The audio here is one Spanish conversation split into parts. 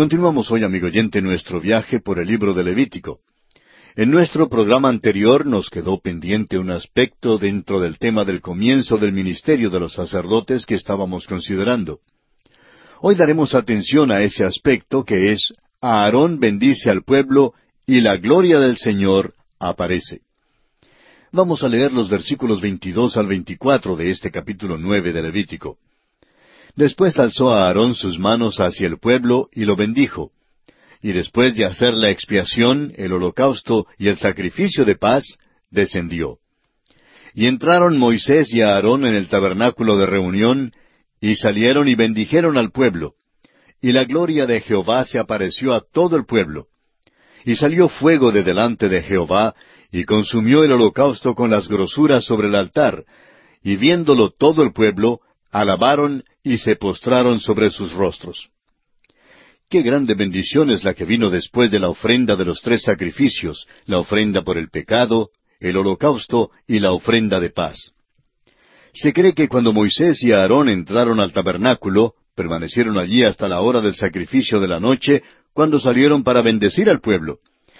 Continuamos hoy, amigo oyente, nuestro viaje por el libro de Levítico. En nuestro programa anterior nos quedó pendiente un aspecto dentro del tema del comienzo del ministerio de los sacerdotes que estábamos considerando. Hoy daremos atención a ese aspecto que es Aarón bendice al pueblo y la gloria del Señor aparece. Vamos a leer los versículos 22 al 24 de este capítulo nueve de Levítico. Después alzó a Aarón sus manos hacia el pueblo y lo bendijo. Y después de hacer la expiación, el holocausto y el sacrificio de paz, descendió. Y entraron Moisés y Aarón en el tabernáculo de reunión, y salieron y bendijeron al pueblo. Y la gloria de Jehová se apareció a todo el pueblo. Y salió fuego de delante de Jehová, y consumió el holocausto con las grosuras sobre el altar, y viéndolo todo el pueblo, alabaron y se postraron sobre sus rostros. Qué grande bendición es la que vino después de la ofrenda de los tres sacrificios, la ofrenda por el pecado, el holocausto y la ofrenda de paz. Se cree que cuando Moisés y Aarón entraron al tabernáculo, permanecieron allí hasta la hora del sacrificio de la noche, cuando salieron para bendecir al pueblo,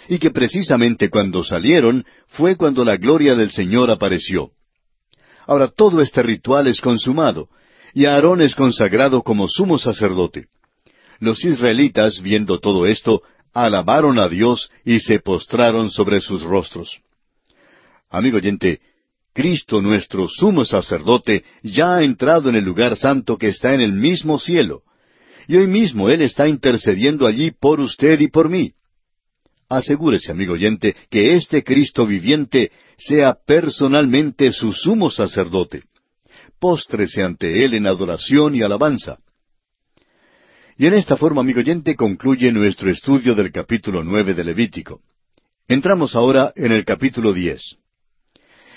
y que precisamente cuando salieron fue cuando la gloria del Señor apareció. Ahora todo este ritual es consumado, y Aarón es consagrado como sumo sacerdote. Los israelitas, viendo todo esto, alabaron a Dios y se postraron sobre sus rostros. Amigo oyente, Cristo nuestro sumo sacerdote ya ha entrado en el lugar santo que está en el mismo cielo, y hoy mismo Él está intercediendo allí por usted y por mí. Asegúrese, amigo oyente, que este Cristo viviente sea personalmente su sumo sacerdote póstrese ante Él en adoración y alabanza. Y en esta forma, amigo oyente, concluye nuestro estudio del capítulo nueve de Levítico. Entramos ahora en el capítulo diez.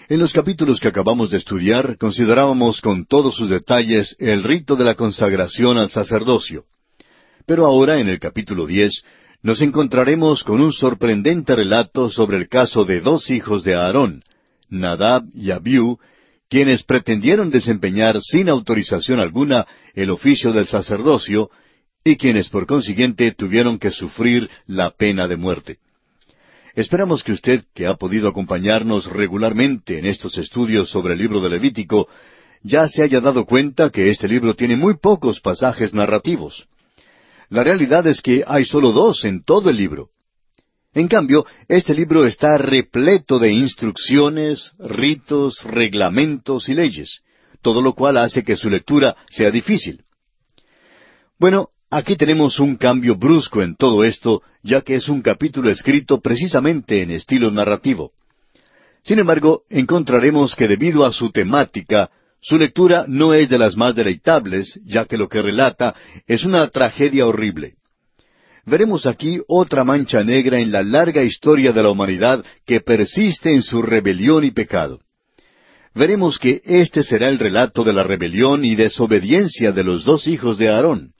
En los capítulos que acabamos de estudiar, considerábamos con todos sus detalles el rito de la consagración al sacerdocio. Pero ahora, en el capítulo diez, nos encontraremos con un sorprendente relato sobre el caso de dos hijos de Aarón, Nadab y Abiú, quienes pretendieron desempeñar sin autorización alguna el oficio del sacerdocio y quienes por consiguiente tuvieron que sufrir la pena de muerte. Esperamos que usted, que ha podido acompañarnos regularmente en estos estudios sobre el libro de Levítico, ya se haya dado cuenta que este libro tiene muy pocos pasajes narrativos. La realidad es que hay solo dos en todo el libro. En cambio, este libro está repleto de instrucciones, ritos, reglamentos y leyes, todo lo cual hace que su lectura sea difícil. Bueno, aquí tenemos un cambio brusco en todo esto, ya que es un capítulo escrito precisamente en estilo narrativo. Sin embargo, encontraremos que debido a su temática, su lectura no es de las más deleitables, ya que lo que relata es una tragedia horrible veremos aquí otra mancha negra en la larga historia de la humanidad que persiste en su rebelión y pecado. Veremos que este será el relato de la rebelión y desobediencia de los dos hijos de Aarón.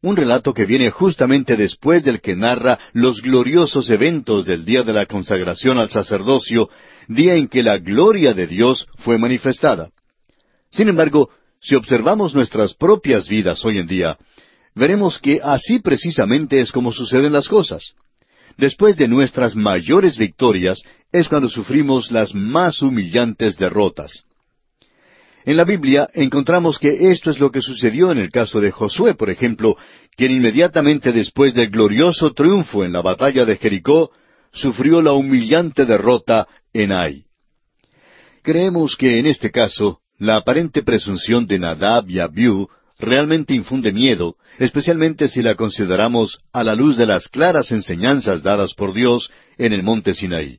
Un relato que viene justamente después del que narra los gloriosos eventos del día de la consagración al sacerdocio, día en que la gloria de Dios fue manifestada. Sin embargo, si observamos nuestras propias vidas hoy en día, veremos que así precisamente es como suceden las cosas. Después de nuestras mayores victorias es cuando sufrimos las más humillantes derrotas. En la Biblia encontramos que esto es lo que sucedió en el caso de Josué, por ejemplo, quien inmediatamente después del glorioso triunfo en la batalla de Jericó, sufrió la humillante derrota en Ai. Creemos que en este caso, la aparente presunción de Nadab y Abiú realmente infunde miedo, especialmente si la consideramos a la luz de las claras enseñanzas dadas por Dios en el monte Sinaí.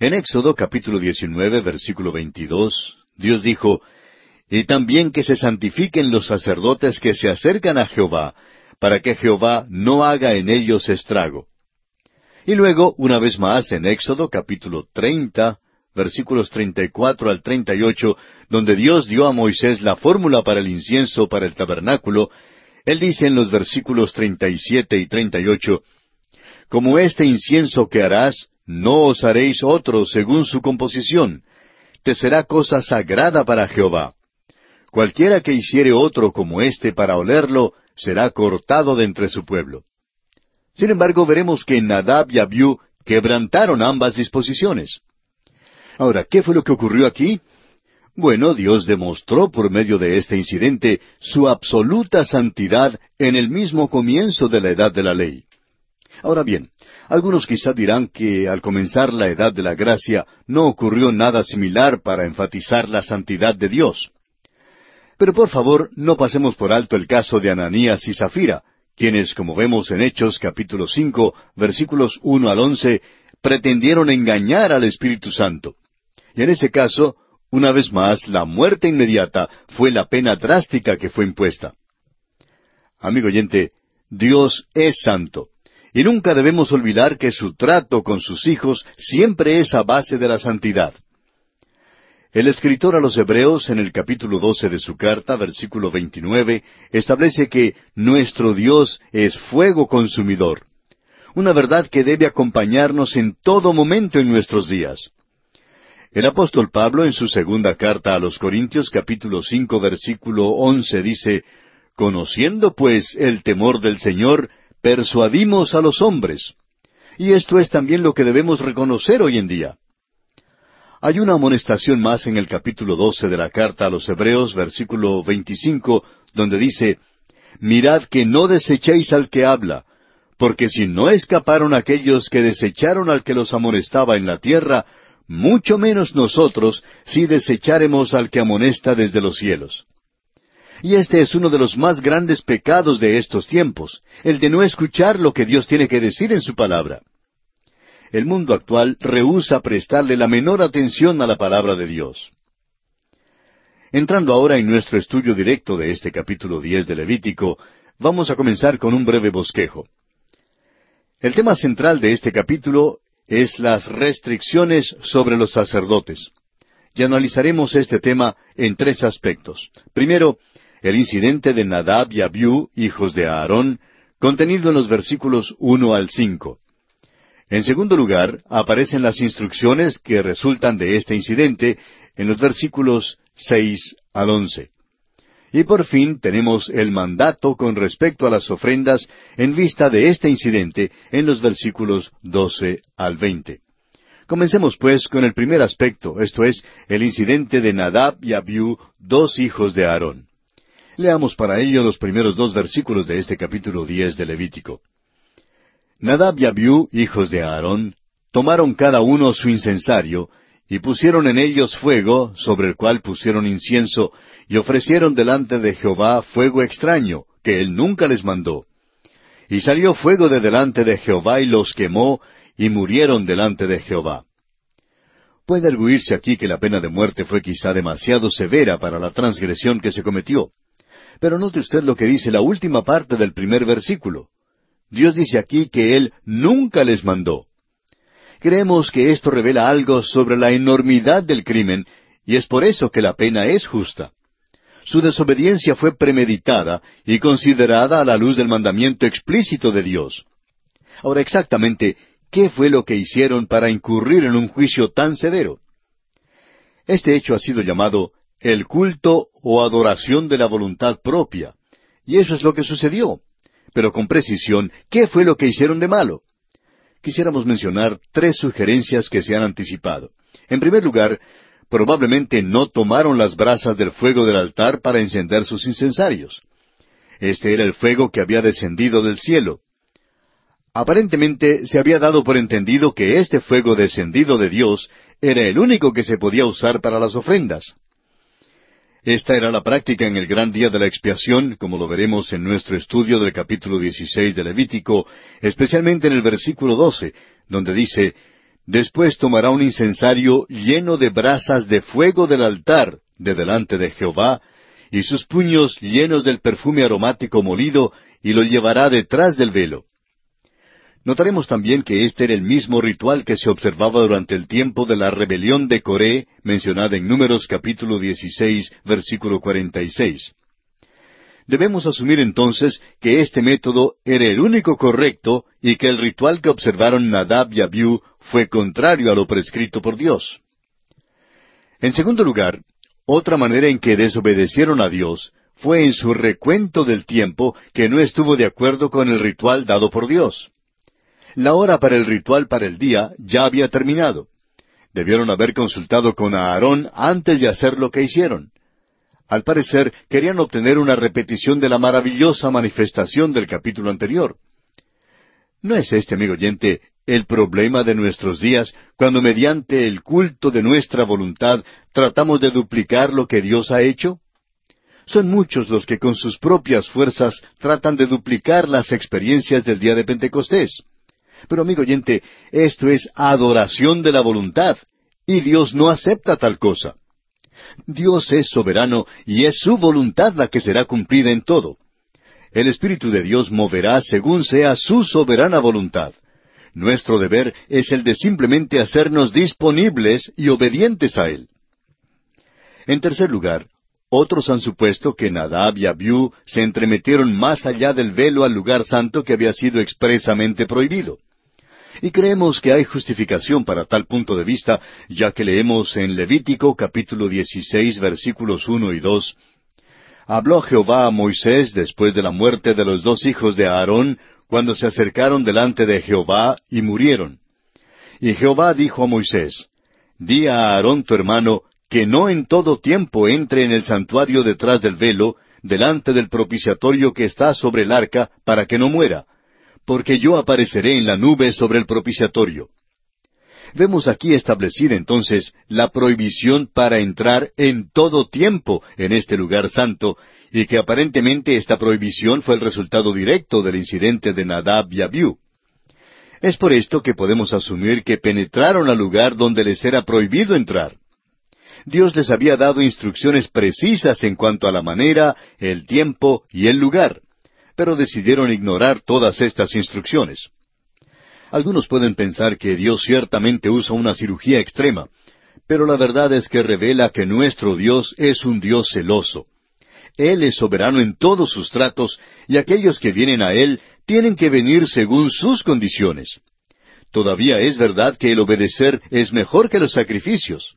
En Éxodo capítulo 19 versículo 22, Dios dijo, Y también que se santifiquen los sacerdotes que se acercan a Jehová, para que Jehová no haga en ellos estrago. Y luego, una vez más, en Éxodo capítulo 30, versículos 34 al 38, donde Dios dio a Moisés la fórmula para el incienso para el tabernáculo, él dice en los versículos 37 y 38, Como este incienso que harás, no os haréis otro según su composición, te será cosa sagrada para Jehová. Cualquiera que hiciere otro como éste para olerlo, será cortado de entre su pueblo. Sin embargo, veremos que Nadab y Abiú quebrantaron ambas disposiciones. Ahora, ¿qué fue lo que ocurrió aquí? Bueno, Dios demostró por medio de este incidente su absoluta santidad en el mismo comienzo de la edad de la ley. Ahora bien, algunos quizá dirán que al comenzar la edad de la gracia no ocurrió nada similar para enfatizar la santidad de Dios. Pero por favor, no pasemos por alto el caso de Ananías y Zafira, quienes, como vemos en Hechos capítulo cinco, versículos uno al once, pretendieron engañar al Espíritu Santo. Y en ese caso, una vez más, la muerte inmediata fue la pena drástica que fue impuesta. Amigo oyente, Dios es santo, y nunca debemos olvidar que su trato con sus hijos siempre es a base de la santidad. El escritor a los Hebreos, en el capítulo doce de su carta, versículo veintinueve, establece que nuestro Dios es fuego consumidor, una verdad que debe acompañarnos en todo momento en nuestros días. El apóstol Pablo, en su segunda carta a los Corintios, capítulo cinco, versículo once, dice, Conociendo pues el temor del Señor, persuadimos a los hombres. Y esto es también lo que debemos reconocer hoy en día. Hay una amonestación más en el capítulo doce de la carta a los Hebreos, versículo veinticinco, donde dice, Mirad que no desechéis al que habla, porque si no escaparon aquellos que desecharon al que los amonestaba en la tierra, mucho menos nosotros si desecháremos al que amonesta desde los cielos. Y este es uno de los más grandes pecados de estos tiempos, el de no escuchar lo que Dios tiene que decir en su palabra el mundo actual rehúsa prestarle la menor atención a la palabra de Dios. Entrando ahora en nuestro estudio directo de este capítulo diez de Levítico, vamos a comenzar con un breve bosquejo. El tema central de este capítulo es las restricciones sobre los sacerdotes. Y analizaremos este tema en tres aspectos. Primero, el incidente de Nadab y Abiú, hijos de Aarón, contenido en los versículos uno al cinco. En segundo lugar, aparecen las instrucciones que resultan de este incidente en los versículos seis al once. Y por fin tenemos el mandato con respecto a las ofrendas en vista de este incidente en los versículos doce al veinte. Comencemos pues con el primer aspecto, esto es, el incidente de Nadab y Abiú, dos hijos de Aarón. Leamos para ello los primeros dos versículos de este capítulo diez de Levítico. Nadab y Abiú, hijos de Aarón, tomaron cada uno su incensario, y pusieron en ellos fuego, sobre el cual pusieron incienso, y ofrecieron delante de Jehová fuego extraño, que él nunca les mandó. Y salió fuego de delante de Jehová y los quemó, y murieron delante de Jehová. Puede arguirse aquí que la pena de muerte fue quizá demasiado severa para la transgresión que se cometió. Pero note usted lo que dice la última parte del primer versículo. Dios dice aquí que Él nunca les mandó. Creemos que esto revela algo sobre la enormidad del crimen, y es por eso que la pena es justa. Su desobediencia fue premeditada y considerada a la luz del mandamiento explícito de Dios. Ahora exactamente, ¿qué fue lo que hicieron para incurrir en un juicio tan severo? Este hecho ha sido llamado el culto o adoración de la voluntad propia, y eso es lo que sucedió pero con precisión, ¿qué fue lo que hicieron de malo? Quisiéramos mencionar tres sugerencias que se han anticipado. En primer lugar, probablemente no tomaron las brasas del fuego del altar para encender sus incensarios. Este era el fuego que había descendido del cielo. Aparentemente se había dado por entendido que este fuego descendido de Dios era el único que se podía usar para las ofrendas. Esta era la práctica en el gran día de la expiación, como lo veremos en nuestro estudio del capítulo 16 de Levítico, especialmente en el versículo 12, donde dice, Después tomará un incensario lleno de brasas de fuego del altar de delante de Jehová, y sus puños llenos del perfume aromático molido, y lo llevará detrás del velo. Notaremos también que este era el mismo ritual que se observaba durante el tiempo de la rebelión de Coré, mencionada en Números capítulo 16, versículo 46. Debemos asumir entonces que este método era el único correcto y que el ritual que observaron Nadab y Abiú fue contrario a lo prescrito por Dios. En segundo lugar, otra manera en que desobedecieron a Dios fue en su recuento del tiempo que no estuvo de acuerdo con el ritual dado por Dios. La hora para el ritual para el día ya había terminado. Debieron haber consultado con Aarón antes de hacer lo que hicieron. Al parecer, querían obtener una repetición de la maravillosa manifestación del capítulo anterior. ¿No es este, amigo oyente, el problema de nuestros días cuando mediante el culto de nuestra voluntad tratamos de duplicar lo que Dios ha hecho? Son muchos los que con sus propias fuerzas tratan de duplicar las experiencias del día de Pentecostés. Pero amigo oyente, esto es adoración de la voluntad, y Dios no acepta tal cosa. Dios es soberano y es su voluntad la que será cumplida en todo. El Espíritu de Dios moverá según sea su soberana voluntad. Nuestro deber es el de simplemente hacernos disponibles y obedientes a Él. En tercer lugar, otros han supuesto que Nadab y Abiú se entremetieron más allá del velo al lugar santo que había sido expresamente prohibido. Y creemos que hay justificación para tal punto de vista, ya que leemos en Levítico capítulo 16 versículos uno y dos. Habló Jehová a Moisés después de la muerte de los dos hijos de Aarón, cuando se acercaron delante de Jehová y murieron. Y Jehová dijo a Moisés, Di a Aarón tu hermano, que no en todo tiempo entre en el santuario detrás del velo, delante del propiciatorio que está sobre el arca, para que no muera, porque yo apareceré en la nube sobre el propiciatorio. Vemos aquí establecida entonces la prohibición para entrar en todo tiempo en este lugar santo, y que aparentemente esta prohibición fue el resultado directo del incidente de Nadab y Abiú. Es por esto que podemos asumir que penetraron al lugar donde les era prohibido entrar. Dios les había dado instrucciones precisas en cuanto a la manera, el tiempo y el lugar pero decidieron ignorar todas estas instrucciones. Algunos pueden pensar que Dios ciertamente usa una cirugía extrema, pero la verdad es que revela que nuestro Dios es un Dios celoso. Él es soberano en todos sus tratos y aquellos que vienen a Él tienen que venir según sus condiciones. Todavía es verdad que el obedecer es mejor que los sacrificios.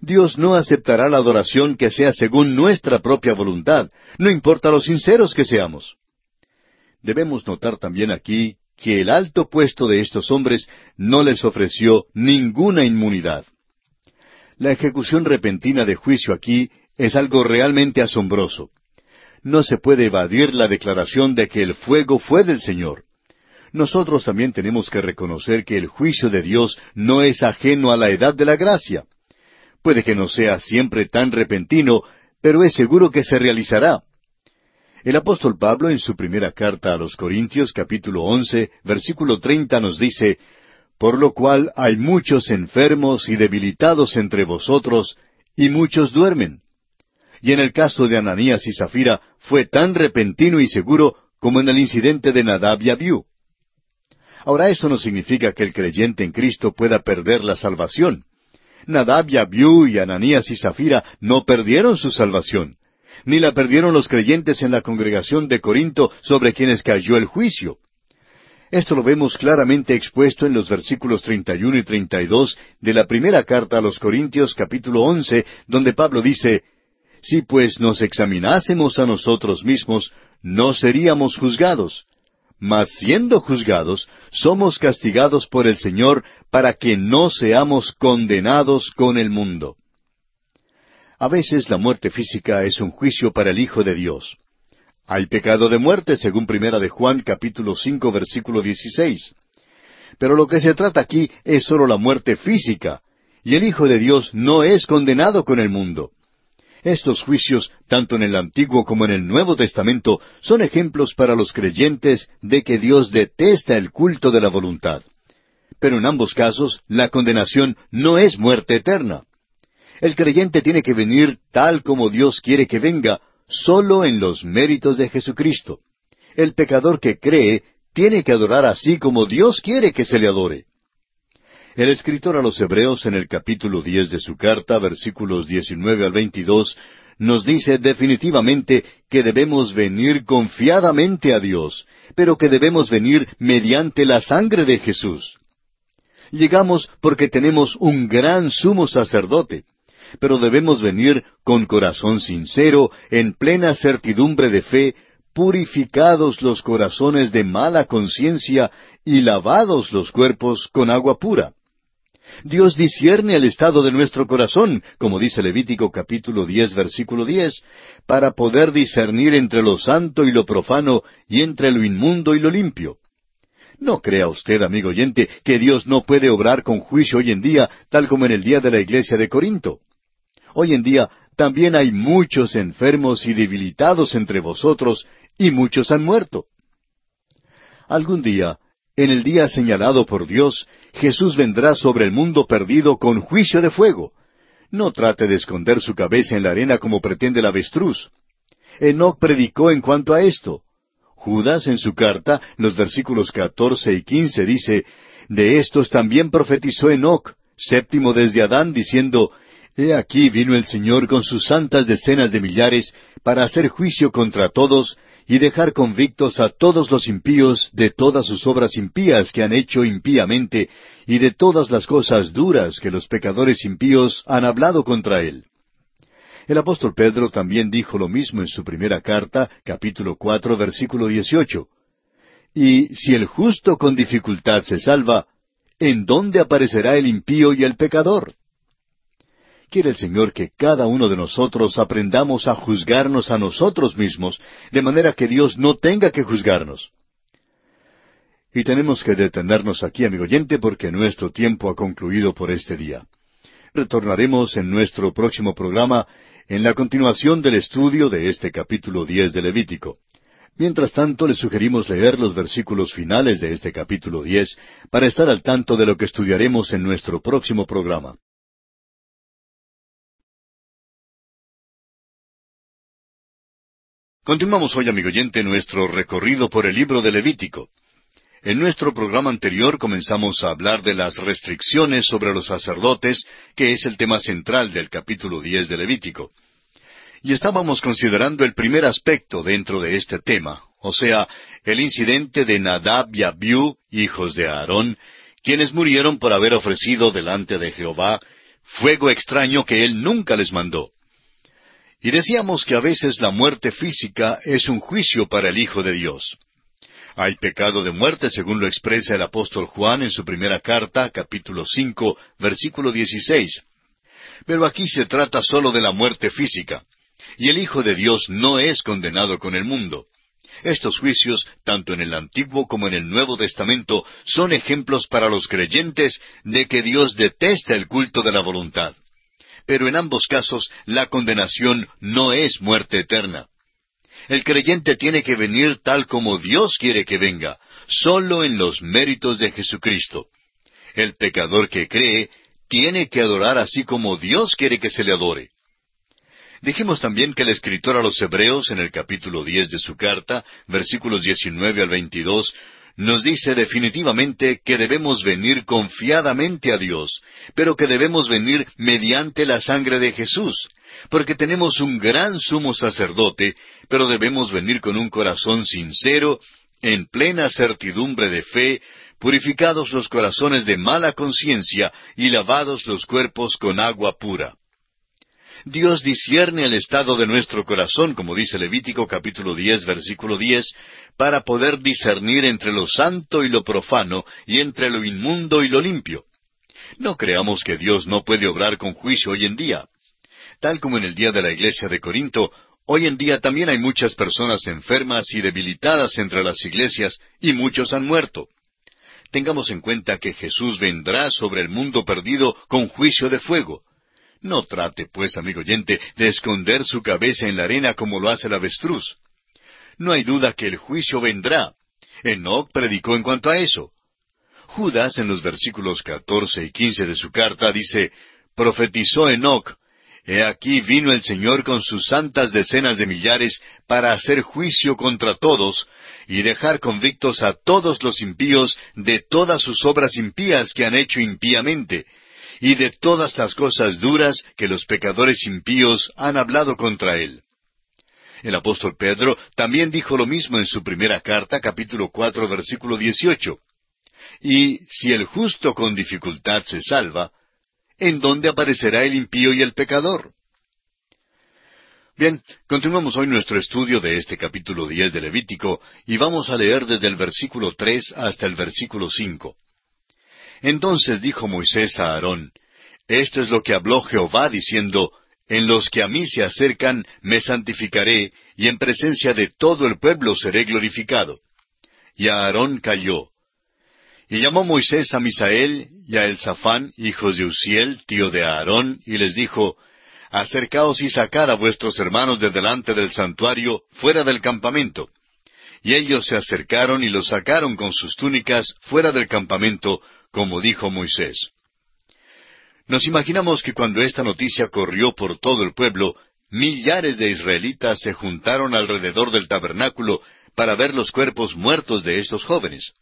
Dios no aceptará la adoración que sea según nuestra propia voluntad, no importa lo sinceros que seamos. Debemos notar también aquí que el alto puesto de estos hombres no les ofreció ninguna inmunidad. La ejecución repentina de juicio aquí es algo realmente asombroso. No se puede evadir la declaración de que el fuego fue del Señor. Nosotros también tenemos que reconocer que el juicio de Dios no es ajeno a la edad de la gracia. Puede que no sea siempre tan repentino, pero es seguro que se realizará. El apóstol Pablo en su primera carta a los Corintios capítulo once versículo treinta nos dice, Por lo cual hay muchos enfermos y debilitados entre vosotros, y muchos duermen. Y en el caso de Ananías y Zafira fue tan repentino y seguro como en el incidente de Nadab y Abiú. Ahora eso no significa que el creyente en Cristo pueda perder la salvación. Nadab y Abiú y Ananías y Zafira no perdieron su salvación ni la perdieron los creyentes en la congregación de Corinto sobre quienes cayó el juicio. Esto lo vemos claramente expuesto en los versículos 31 y 32 de la primera carta a los Corintios capítulo 11, donde Pablo dice, Si pues nos examinásemos a nosotros mismos, no seríamos juzgados. Mas siendo juzgados, somos castigados por el Señor para que no seamos condenados con el mundo. A veces la muerte física es un juicio para el Hijo de Dios. Hay pecado de muerte, según Primera de Juan, capítulo cinco, versículo dieciséis. Pero lo que se trata aquí es sólo la muerte física, y el Hijo de Dios no es condenado con el mundo. Estos juicios, tanto en el Antiguo como en el Nuevo Testamento, son ejemplos para los creyentes de que Dios detesta el culto de la voluntad. Pero en ambos casos, la condenación no es muerte eterna. El creyente tiene que venir tal como Dios quiere que venga, solo en los méritos de Jesucristo. El pecador que cree tiene que adorar así como Dios quiere que se le adore. El escritor a los Hebreos en el capítulo diez de su carta, versículos diecinueve al veintidós, nos dice definitivamente que debemos venir confiadamente a Dios, pero que debemos venir mediante la sangre de Jesús. Llegamos porque tenemos un gran sumo sacerdote, pero debemos venir con corazón sincero, en plena certidumbre de fe, purificados los corazones de mala conciencia y lavados los cuerpos con agua pura. Dios discierne el estado de nuestro corazón, como dice Levítico capítulo diez versículo diez, para poder discernir entre lo santo y lo profano y entre lo inmundo y lo limpio. No crea usted, amigo oyente, que Dios no puede obrar con juicio hoy en día, tal como en el día de la iglesia de Corinto. Hoy en día también hay muchos enfermos y debilitados entre vosotros, y muchos han muerto. Algún día, en el día señalado por Dios, Jesús vendrá sobre el mundo perdido con juicio de fuego. No trate de esconder su cabeza en la arena como pretende el avestruz. Enoch predicó en cuanto a esto. Judas en su carta, los versículos catorce y quince dice, De estos también profetizó Enoc, séptimo desde Adán, diciendo, He aquí vino el Señor con sus santas decenas de millares para hacer juicio contra todos y dejar convictos a todos los impíos de todas sus obras impías que han hecho impíamente y de todas las cosas duras que los pecadores impíos han hablado contra él. El apóstol Pedro también dijo lo mismo en su primera carta, capítulo cuatro, versículo dieciocho. Y si el justo con dificultad se salva, ¿en dónde aparecerá el impío y el pecador? Quiere el Señor que cada uno de nosotros aprendamos a juzgarnos a nosotros mismos, de manera que Dios no tenga que juzgarnos. Y tenemos que detenernos aquí, amigo oyente, porque nuestro tiempo ha concluido por este día. Retornaremos en nuestro próximo programa en la continuación del estudio de este capítulo diez de Levítico. Mientras tanto, le sugerimos leer los versículos finales de este capítulo diez para estar al tanto de lo que estudiaremos en nuestro próximo programa. Continuamos hoy, amigo oyente, nuestro recorrido por el libro de Levítico. En nuestro programa anterior comenzamos a hablar de las restricciones sobre los sacerdotes, que es el tema central del capítulo diez de Levítico. Y estábamos considerando el primer aspecto dentro de este tema, o sea, el incidente de Nadab y Abiú, hijos de Aarón, quienes murieron por haber ofrecido delante de Jehová fuego extraño que él nunca les mandó. Y decíamos que a veces la muerte física es un juicio para el Hijo de Dios. Hay pecado de muerte, según lo expresa el apóstol Juan en su primera carta, capítulo cinco, versículo dieciséis. Pero aquí se trata solo de la muerte física, y el Hijo de Dios no es condenado con el mundo. Estos juicios, tanto en el Antiguo como en el Nuevo Testamento, son ejemplos para los creyentes de que Dios detesta el culto de la voluntad. Pero en ambos casos la condenación no es muerte eterna. El creyente tiene que venir tal como Dios quiere que venga, solo en los méritos de Jesucristo. El pecador que cree tiene que adorar así como Dios quiere que se le adore. Dijimos también que el escritor a los Hebreos, en el capítulo diez de su carta, versículos diecinueve al veintidós, nos dice definitivamente que debemos venir confiadamente a Dios, pero que debemos venir mediante la sangre de Jesús, porque tenemos un gran sumo sacerdote, pero debemos venir con un corazón sincero, en plena certidumbre de fe, purificados los corazones de mala conciencia y lavados los cuerpos con agua pura. Dios discierne el estado de nuestro corazón, como dice Levítico capítulo diez, versículo diez, para poder discernir entre lo santo y lo profano, y entre lo inmundo y lo limpio. No creamos que Dios no puede obrar con juicio hoy en día. Tal como en el día de la iglesia de Corinto, hoy en día también hay muchas personas enfermas y debilitadas entre las iglesias, y muchos han muerto. Tengamos en cuenta que Jesús vendrá sobre el mundo perdido con juicio de fuego. No trate, pues, amigo oyente, de esconder su cabeza en la arena como lo hace el avestruz. No hay duda que el juicio vendrá. Enoch predicó en cuanto a eso. Judas, en los versículos catorce y quince de su carta, dice, profetizó Enoch, He aquí vino el Señor con sus santas decenas de millares para hacer juicio contra todos y dejar convictos a todos los impíos de todas sus obras impías que han hecho impíamente, y de todas las cosas duras que los pecadores impíos han hablado contra él. El apóstol Pedro también dijo lo mismo en su primera carta, capítulo cuatro, versículo dieciocho. Y si el justo con dificultad se salva, ¿en dónde aparecerá el impío y el pecador? Bien, continuamos hoy nuestro estudio de este capítulo diez de Levítico y vamos a leer desde el versículo tres hasta el versículo cinco. Entonces dijo Moisés a Aarón, Esto es lo que habló Jehová diciendo, En los que a mí se acercan me santificaré, y en presencia de todo el pueblo seré glorificado. Y Aarón cayó. Y llamó Moisés a Misael y a Elzafán, hijos de Uziel, tío de Aarón, y les dijo, acercaos y sacar a vuestros hermanos de delante del santuario, fuera del campamento. Y ellos se acercaron y los sacaron con sus túnicas fuera del campamento, como dijo Moisés. Nos imaginamos que cuando esta noticia corrió por todo el pueblo, millares de israelitas se juntaron alrededor del tabernáculo para ver los cuerpos muertos de estos jóvenes.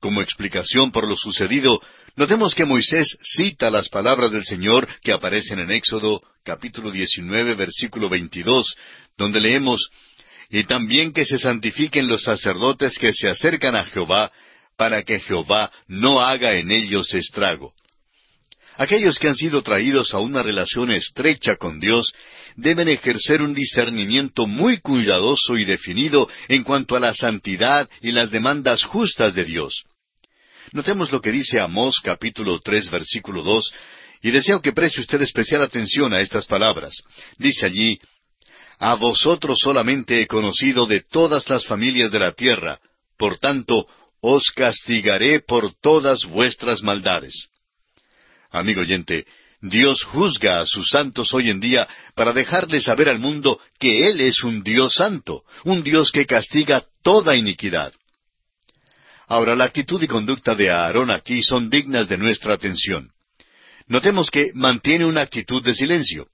Como explicación por lo sucedido, notemos que Moisés cita las palabras del Señor que aparecen en Éxodo capítulo 19 versículo 22, donde leemos, Y también que se santifiquen los sacerdotes que se acercan a Jehová, para que Jehová no haga en ellos estrago. Aquellos que han sido traídos a una relación estrecha con Dios deben ejercer un discernimiento muy cuidadoso y definido en cuanto a la santidad y las demandas justas de Dios. Notemos lo que dice Amós capítulo tres versículo dos, y deseo que preste usted especial atención a estas palabras. Dice allí, A vosotros solamente he conocido de todas las familias de la tierra, por tanto, os castigaré por todas vuestras maldades. Amigo oyente, Dios juzga a sus santos hoy en día para dejarle saber al mundo que Él es un Dios santo, un Dios que castiga toda iniquidad. Ahora, la actitud y conducta de Aarón aquí son dignas de nuestra atención. Notemos que mantiene una actitud de silencio.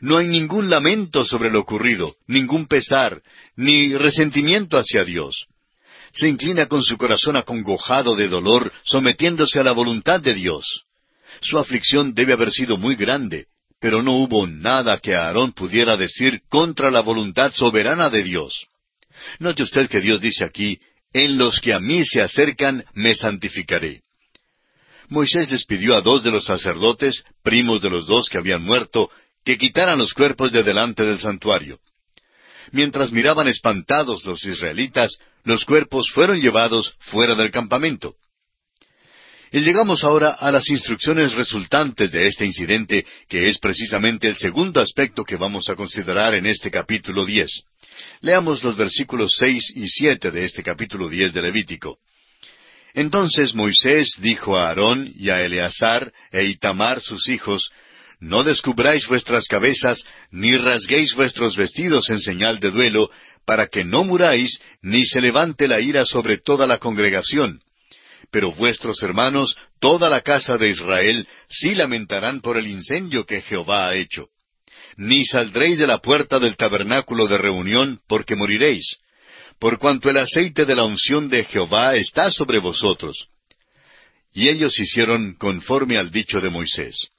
No hay ningún lamento sobre lo ocurrido, ningún pesar, ni resentimiento hacia Dios. Se inclina con su corazón acongojado de dolor, sometiéndose a la voluntad de Dios. Su aflicción debe haber sido muy grande, pero no hubo nada que Aarón pudiera decir contra la voluntad soberana de Dios. Note usted que Dios dice aquí, en los que a mí se acercan me santificaré. Moisés les pidió a dos de los sacerdotes, primos de los dos que habían muerto, que quitaran los cuerpos de delante del santuario. Mientras miraban espantados los israelitas, los cuerpos fueron llevados fuera del campamento. Y llegamos ahora a las instrucciones resultantes de este incidente, que es precisamente el segundo aspecto que vamos a considerar en este capítulo diez. Leamos los versículos seis y siete de este capítulo diez de Levítico. Entonces Moisés dijo a Aarón y a Eleazar e Itamar sus hijos, No descubráis vuestras cabezas, ni rasguéis vuestros vestidos en señal de duelo, para que no muráis, ni se levante la ira sobre toda la congregación. Pero vuestros hermanos, toda la casa de Israel, sí lamentarán por el incendio que Jehová ha hecho. Ni saldréis de la puerta del tabernáculo de reunión, porque moriréis por cuanto el aceite de la unción de Jehová está sobre vosotros. Y ellos hicieron conforme al dicho de Moisés.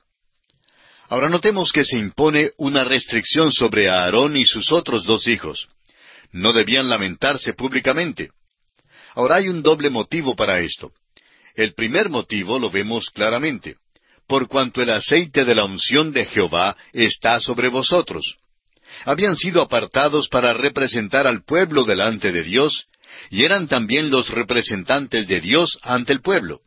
Ahora notemos que se impone una restricción sobre Aarón y sus otros dos hijos. No debían lamentarse públicamente. Ahora hay un doble motivo para esto. El primer motivo lo vemos claramente. Por cuanto el aceite de la unción de Jehová está sobre vosotros habían sido apartados para representar al pueblo delante de Dios, y eran también los representantes de Dios ante el pueblo.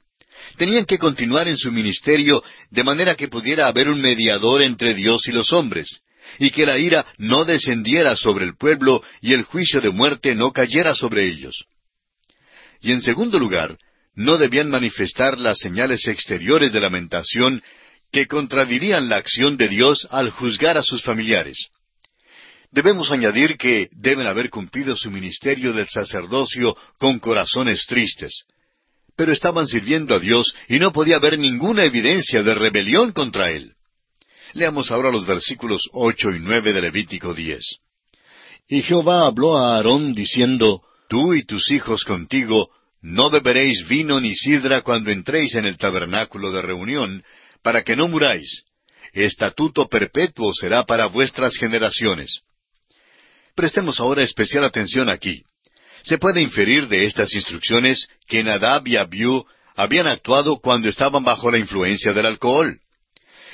Tenían que continuar en su ministerio de manera que pudiera haber un mediador entre Dios y los hombres, y que la ira no descendiera sobre el pueblo y el juicio de muerte no cayera sobre ellos. Y en segundo lugar, no debían manifestar las señales exteriores de lamentación que contradirían la acción de Dios al juzgar a sus familiares. Debemos añadir que deben haber cumplido su ministerio del sacerdocio con corazones tristes. Pero estaban sirviendo a Dios y no podía haber ninguna evidencia de rebelión contra Él. Leamos ahora los versículos ocho y nueve de Levítico diez. Y Jehová habló a Aarón diciendo, Tú y tus hijos contigo no beberéis vino ni sidra cuando entréis en el tabernáculo de reunión, para que no muráis. Estatuto perpetuo será para vuestras generaciones. Prestemos ahora especial atención aquí. Se puede inferir de estas instrucciones que Nadab y Abiú habían actuado cuando estaban bajo la influencia del alcohol.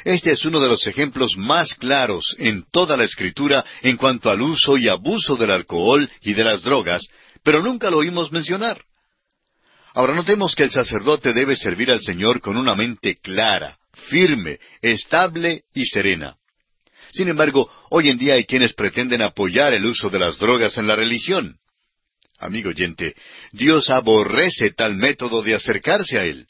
Este es uno de los ejemplos más claros en toda la Escritura en cuanto al uso y abuso del alcohol y de las drogas, pero nunca lo oímos mencionar. Ahora notemos que el sacerdote debe servir al Señor con una mente clara, firme, estable y serena. Sin embargo, hoy en día hay quienes pretenden apoyar el uso de las drogas en la religión. Amigo oyente, Dios aborrece tal método de acercarse a Él.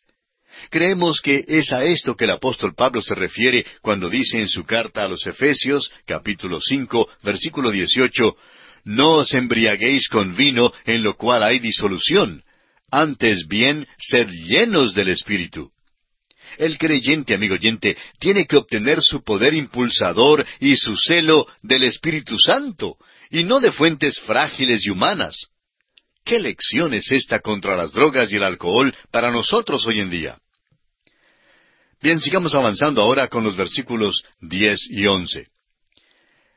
Creemos que es a esto que el apóstol Pablo se refiere cuando dice en su carta a los Efesios, capítulo cinco, versículo dieciocho, No os embriaguéis con vino en lo cual hay disolución, antes bien sed llenos del Espíritu. El creyente, amigo oyente, tiene que obtener su poder impulsador y su celo del Espíritu Santo, y no de fuentes frágiles y humanas. ¿Qué lección es esta contra las drogas y el alcohol para nosotros hoy en día? Bien, sigamos avanzando ahora con los versículos diez y once.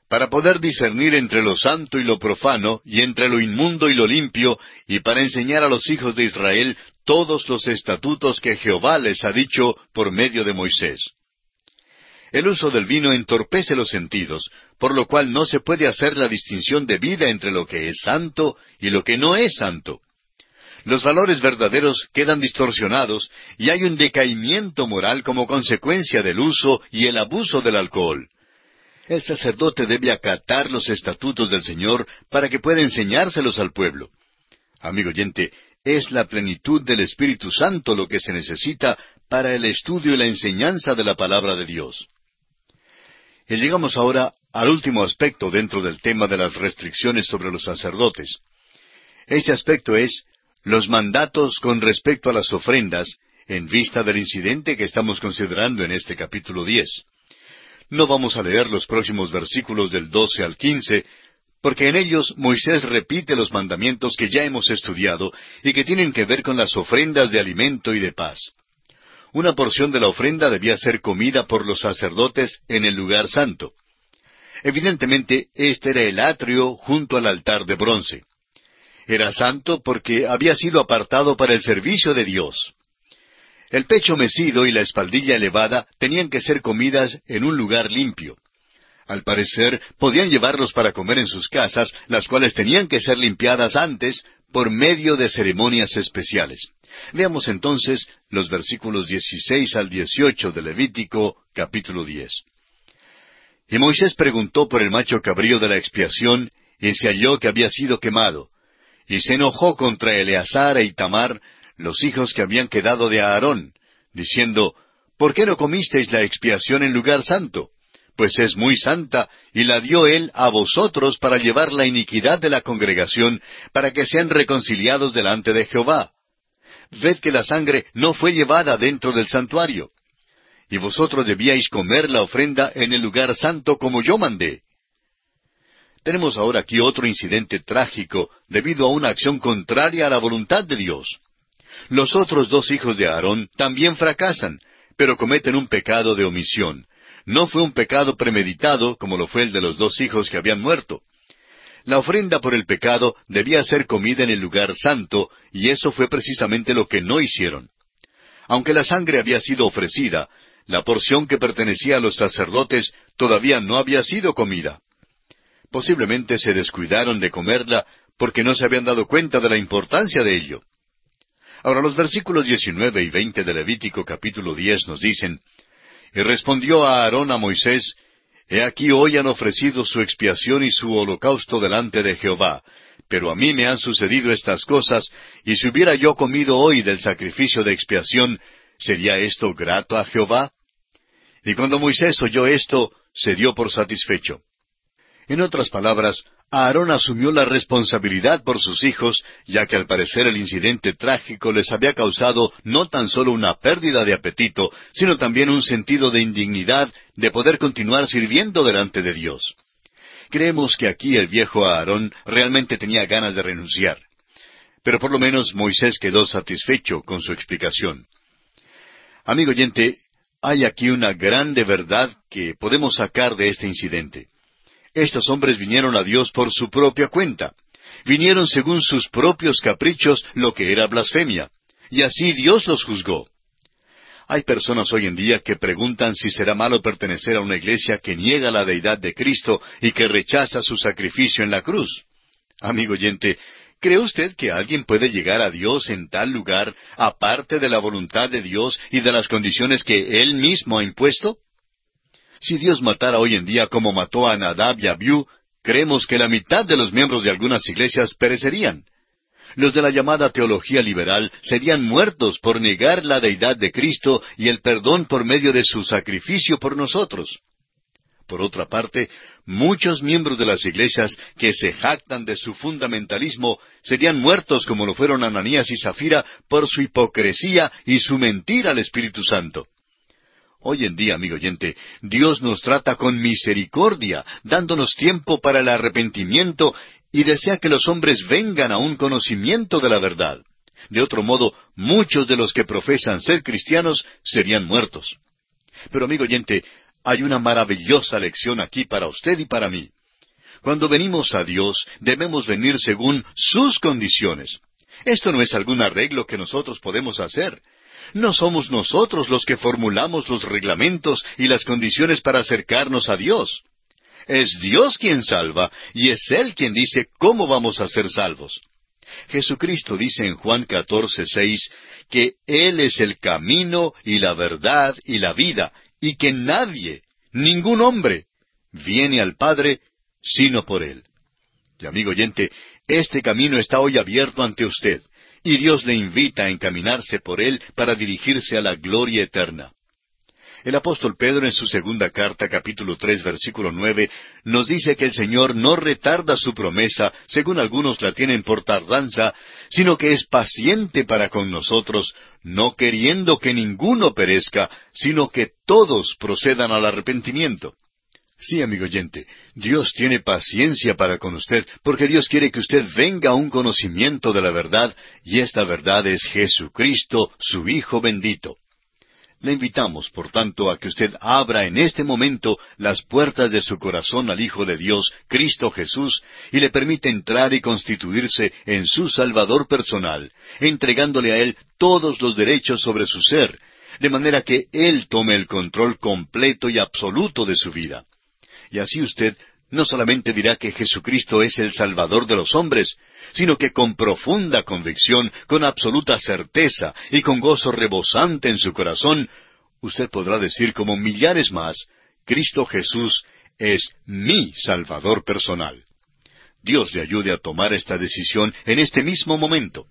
Para poder discernir entre lo santo y lo profano, y entre lo inmundo y lo limpio, y para enseñar a los hijos de Israel todos los estatutos que Jehová les ha dicho por medio de Moisés. El uso del vino entorpece los sentidos, por lo cual no se puede hacer la distinción de vida entre lo que es santo y lo que no es santo los valores verdaderos quedan distorsionados y hay un decaimiento moral como consecuencia del uso y el abuso del alcohol. El sacerdote debe acatar los estatutos del Señor para que pueda enseñárselos al pueblo. Amigo oyente, es la plenitud del Espíritu Santo lo que se necesita para el estudio y la enseñanza de la palabra de Dios. Y llegamos ahora al último aspecto dentro del tema de las restricciones sobre los sacerdotes. Este aspecto es los mandatos con respecto a las ofrendas en vista del incidente que estamos considerando en este capítulo diez. No vamos a leer los próximos versículos del doce al quince, porque en ellos Moisés repite los mandamientos que ya hemos estudiado y que tienen que ver con las ofrendas de alimento y de paz. Una porción de la ofrenda debía ser comida por los sacerdotes en el lugar santo. Evidentemente, este era el atrio junto al altar de bronce. Era santo porque había sido apartado para el servicio de Dios. El pecho mecido y la espaldilla elevada tenían que ser comidas en un lugar limpio. Al parecer, podían llevarlos para comer en sus casas, las cuales tenían que ser limpiadas antes por medio de ceremonias especiales. Veamos entonces los versículos 16 al 18 de Levítico capítulo 10. Y Moisés preguntó por el macho cabrío de la expiación, y se halló que había sido quemado, y se enojó contra Eleazar e Itamar, los hijos que habían quedado de Aarón, diciendo, ¿Por qué no comisteis la expiación en lugar santo? Pues es muy santa, y la dio él a vosotros para llevar la iniquidad de la congregación, para que sean reconciliados delante de Jehová. Ved que la sangre no fue llevada dentro del santuario. Y vosotros debíais comer la ofrenda en el lugar santo como yo mandé. Tenemos ahora aquí otro incidente trágico debido a una acción contraria a la voluntad de Dios. Los otros dos hijos de Aarón también fracasan, pero cometen un pecado de omisión. No fue un pecado premeditado como lo fue el de los dos hijos que habían muerto. La ofrenda por el pecado debía ser comida en el lugar santo, y eso fue precisamente lo que no hicieron. Aunque la sangre había sido ofrecida, la porción que pertenecía a los sacerdotes todavía no había sido comida. Posiblemente se descuidaron de comerla porque no se habían dado cuenta de la importancia de ello. Ahora los versículos 19 y 20 de Levítico capítulo 10 nos dicen, Y respondió a Aarón a Moisés, He aquí hoy han ofrecido su expiación y su holocausto delante de Jehová, pero a mí me han sucedido estas cosas, y si hubiera yo comido hoy del sacrificio de expiación, ¿sería esto grato a Jehová? Y cuando Moisés oyó esto, se dio por satisfecho. En otras palabras, Aarón asumió la responsabilidad por sus hijos, ya que al parecer el incidente trágico les había causado no tan solo una pérdida de apetito, sino también un sentido de indignidad de poder continuar sirviendo delante de Dios. Creemos que aquí el viejo Aarón realmente tenía ganas de renunciar. Pero por lo menos Moisés quedó satisfecho con su explicación. Amigo oyente, hay aquí una grande verdad que podemos sacar de este incidente. Estos hombres vinieron a Dios por su propia cuenta. Vinieron según sus propios caprichos, lo que era blasfemia. Y así Dios los juzgó. Hay personas hoy en día que preguntan si será malo pertenecer a una iglesia que niega la deidad de Cristo y que rechaza su sacrificio en la cruz. Amigo oyente, ¿cree usted que alguien puede llegar a Dios en tal lugar aparte de la voluntad de Dios y de las condiciones que Él mismo ha impuesto? Si Dios matara hoy en día como mató a Nadab y Abiú, creemos que la mitad de los miembros de algunas iglesias perecerían los de la llamada teología liberal serían muertos por negar la deidad de Cristo y el perdón por medio de su sacrificio por nosotros. Por otra parte, muchos miembros de las iglesias que se jactan de su fundamentalismo serían muertos como lo fueron Ananías y Zafira por su hipocresía y su mentira al Espíritu Santo. Hoy en día, amigo oyente, Dios nos trata con misericordia, dándonos tiempo para el arrepentimiento y desea que los hombres vengan a un conocimiento de la verdad. De otro modo, muchos de los que profesan ser cristianos serían muertos. Pero amigo oyente, hay una maravillosa lección aquí para usted y para mí. Cuando venimos a Dios, debemos venir según sus condiciones. Esto no es algún arreglo que nosotros podemos hacer. No somos nosotros los que formulamos los reglamentos y las condiciones para acercarnos a Dios. Es Dios quien salva y es Él quien dice cómo vamos a ser salvos. Jesucristo dice en Juan 14, seis, que Él es el camino y la verdad y la vida, y que nadie, ningún hombre, viene al Padre sino por Él. Y amigo oyente, este camino está hoy abierto ante usted, y Dios le invita a encaminarse por Él para dirigirse a la gloria eterna. El apóstol Pedro en su segunda carta, capítulo tres, versículo nueve, nos dice que el Señor no retarda su promesa, según algunos la tienen por tardanza, sino que es paciente para con nosotros, no queriendo que ninguno perezca, sino que todos procedan al arrepentimiento. Sí, amigo oyente, Dios tiene paciencia para con usted, porque Dios quiere que usted venga a un conocimiento de la verdad, y esta verdad es Jesucristo, su Hijo bendito. Le invitamos, por tanto, a que usted abra en este momento las puertas de su corazón al Hijo de Dios, Cristo Jesús, y le permita entrar y constituirse en su Salvador personal, entregándole a Él todos los derechos sobre su ser, de manera que Él tome el control completo y absoluto de su vida. Y así usted no solamente dirá que Jesucristo es el Salvador de los hombres, sino que con profunda convicción, con absoluta certeza y con gozo rebosante en su corazón, usted podrá decir como millares más, Cristo Jesús es mi Salvador personal. Dios le ayude a tomar esta decisión en este mismo momento.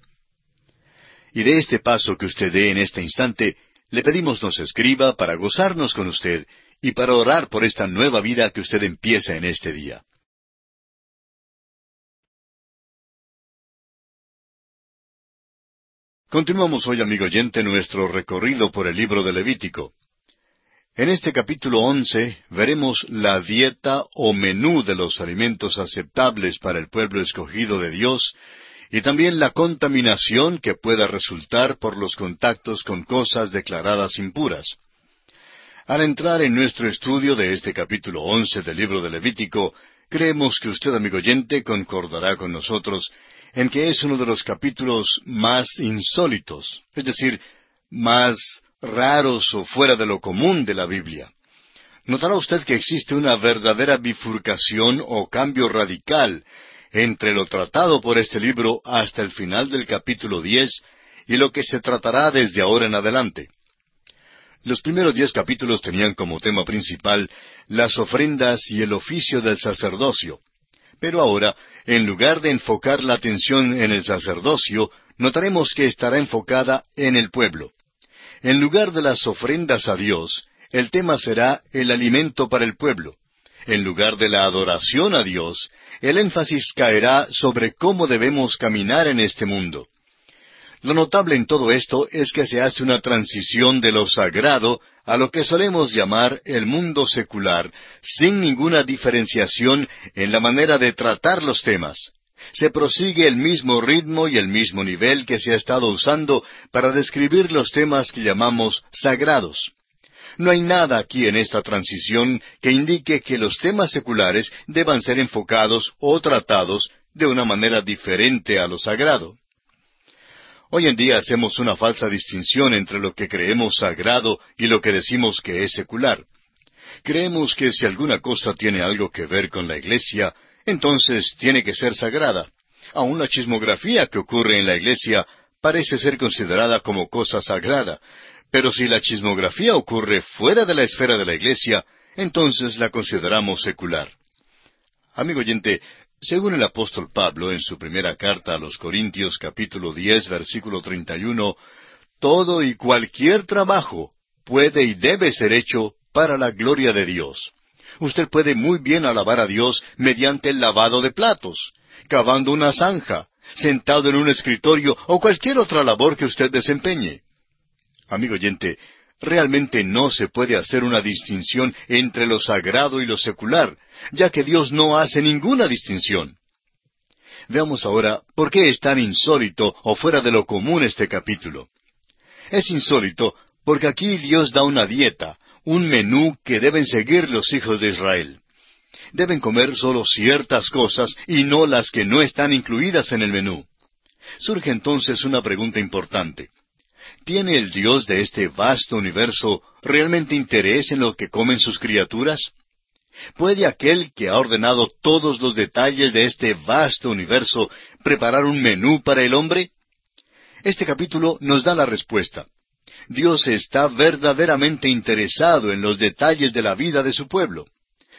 Y de este paso que usted dé en este instante, le pedimos nos escriba para gozarnos con usted y para orar por esta nueva vida que usted empieza en este día. Continuamos hoy, amigo oyente, nuestro recorrido por el libro de Levítico. En este capítulo once veremos la dieta o menú de los alimentos aceptables para el pueblo escogido de Dios y también la contaminación que pueda resultar por los contactos con cosas declaradas impuras. Al entrar en nuestro estudio de este capítulo once del libro de Levítico, creemos que usted, amigo oyente, concordará con nosotros en que es uno de los capítulos más insólitos, es decir, más raros o fuera de lo común de la Biblia. Notará usted que existe una verdadera bifurcación o cambio radical entre lo tratado por este libro hasta el final del capítulo diez y lo que se tratará desde ahora en adelante. Los primeros diez capítulos tenían como tema principal las ofrendas y el oficio del sacerdocio, pero ahora, en lugar de enfocar la atención en el sacerdocio, notaremos que estará enfocada en el pueblo. En lugar de las ofrendas a Dios, el tema será el alimento para el pueblo. En lugar de la adoración a Dios, el énfasis caerá sobre cómo debemos caminar en este mundo. Lo notable en todo esto es que se hace una transición de lo sagrado a lo que solemos llamar el mundo secular, sin ninguna diferenciación en la manera de tratar los temas. Se prosigue el mismo ritmo y el mismo nivel que se ha estado usando para describir los temas que llamamos sagrados. No hay nada aquí en esta transición que indique que los temas seculares deban ser enfocados o tratados de una manera diferente a lo sagrado. Hoy en día hacemos una falsa distinción entre lo que creemos sagrado y lo que decimos que es secular. Creemos que si alguna cosa tiene algo que ver con la iglesia, entonces tiene que ser sagrada. Aun la chismografía que ocurre en la iglesia parece ser considerada como cosa sagrada, pero si la chismografía ocurre fuera de la esfera de la iglesia, entonces la consideramos secular. Amigo oyente, según el apóstol Pablo en su primera carta a los Corintios capítulo diez versículo treinta y uno, todo y cualquier trabajo puede y debe ser hecho para la gloria de Dios. Usted puede muy bien alabar a Dios mediante el lavado de platos, cavando una zanja, sentado en un escritorio o cualquier otra labor que usted desempeñe. Amigo oyente, realmente no se puede hacer una distinción entre lo sagrado y lo secular, ya que Dios no hace ninguna distinción. Veamos ahora por qué es tan insólito o fuera de lo común este capítulo. Es insólito porque aquí Dios da una dieta, un menú que deben seguir los hijos de Israel. Deben comer solo ciertas cosas y no las que no están incluidas en el menú. Surge entonces una pregunta importante. ¿Tiene el Dios de este vasto universo realmente interés en lo que comen sus criaturas? ¿Puede aquel que ha ordenado todos los detalles de este vasto universo preparar un menú para el hombre? Este capítulo nos da la respuesta. Dios está verdaderamente interesado en los detalles de la vida de su pueblo.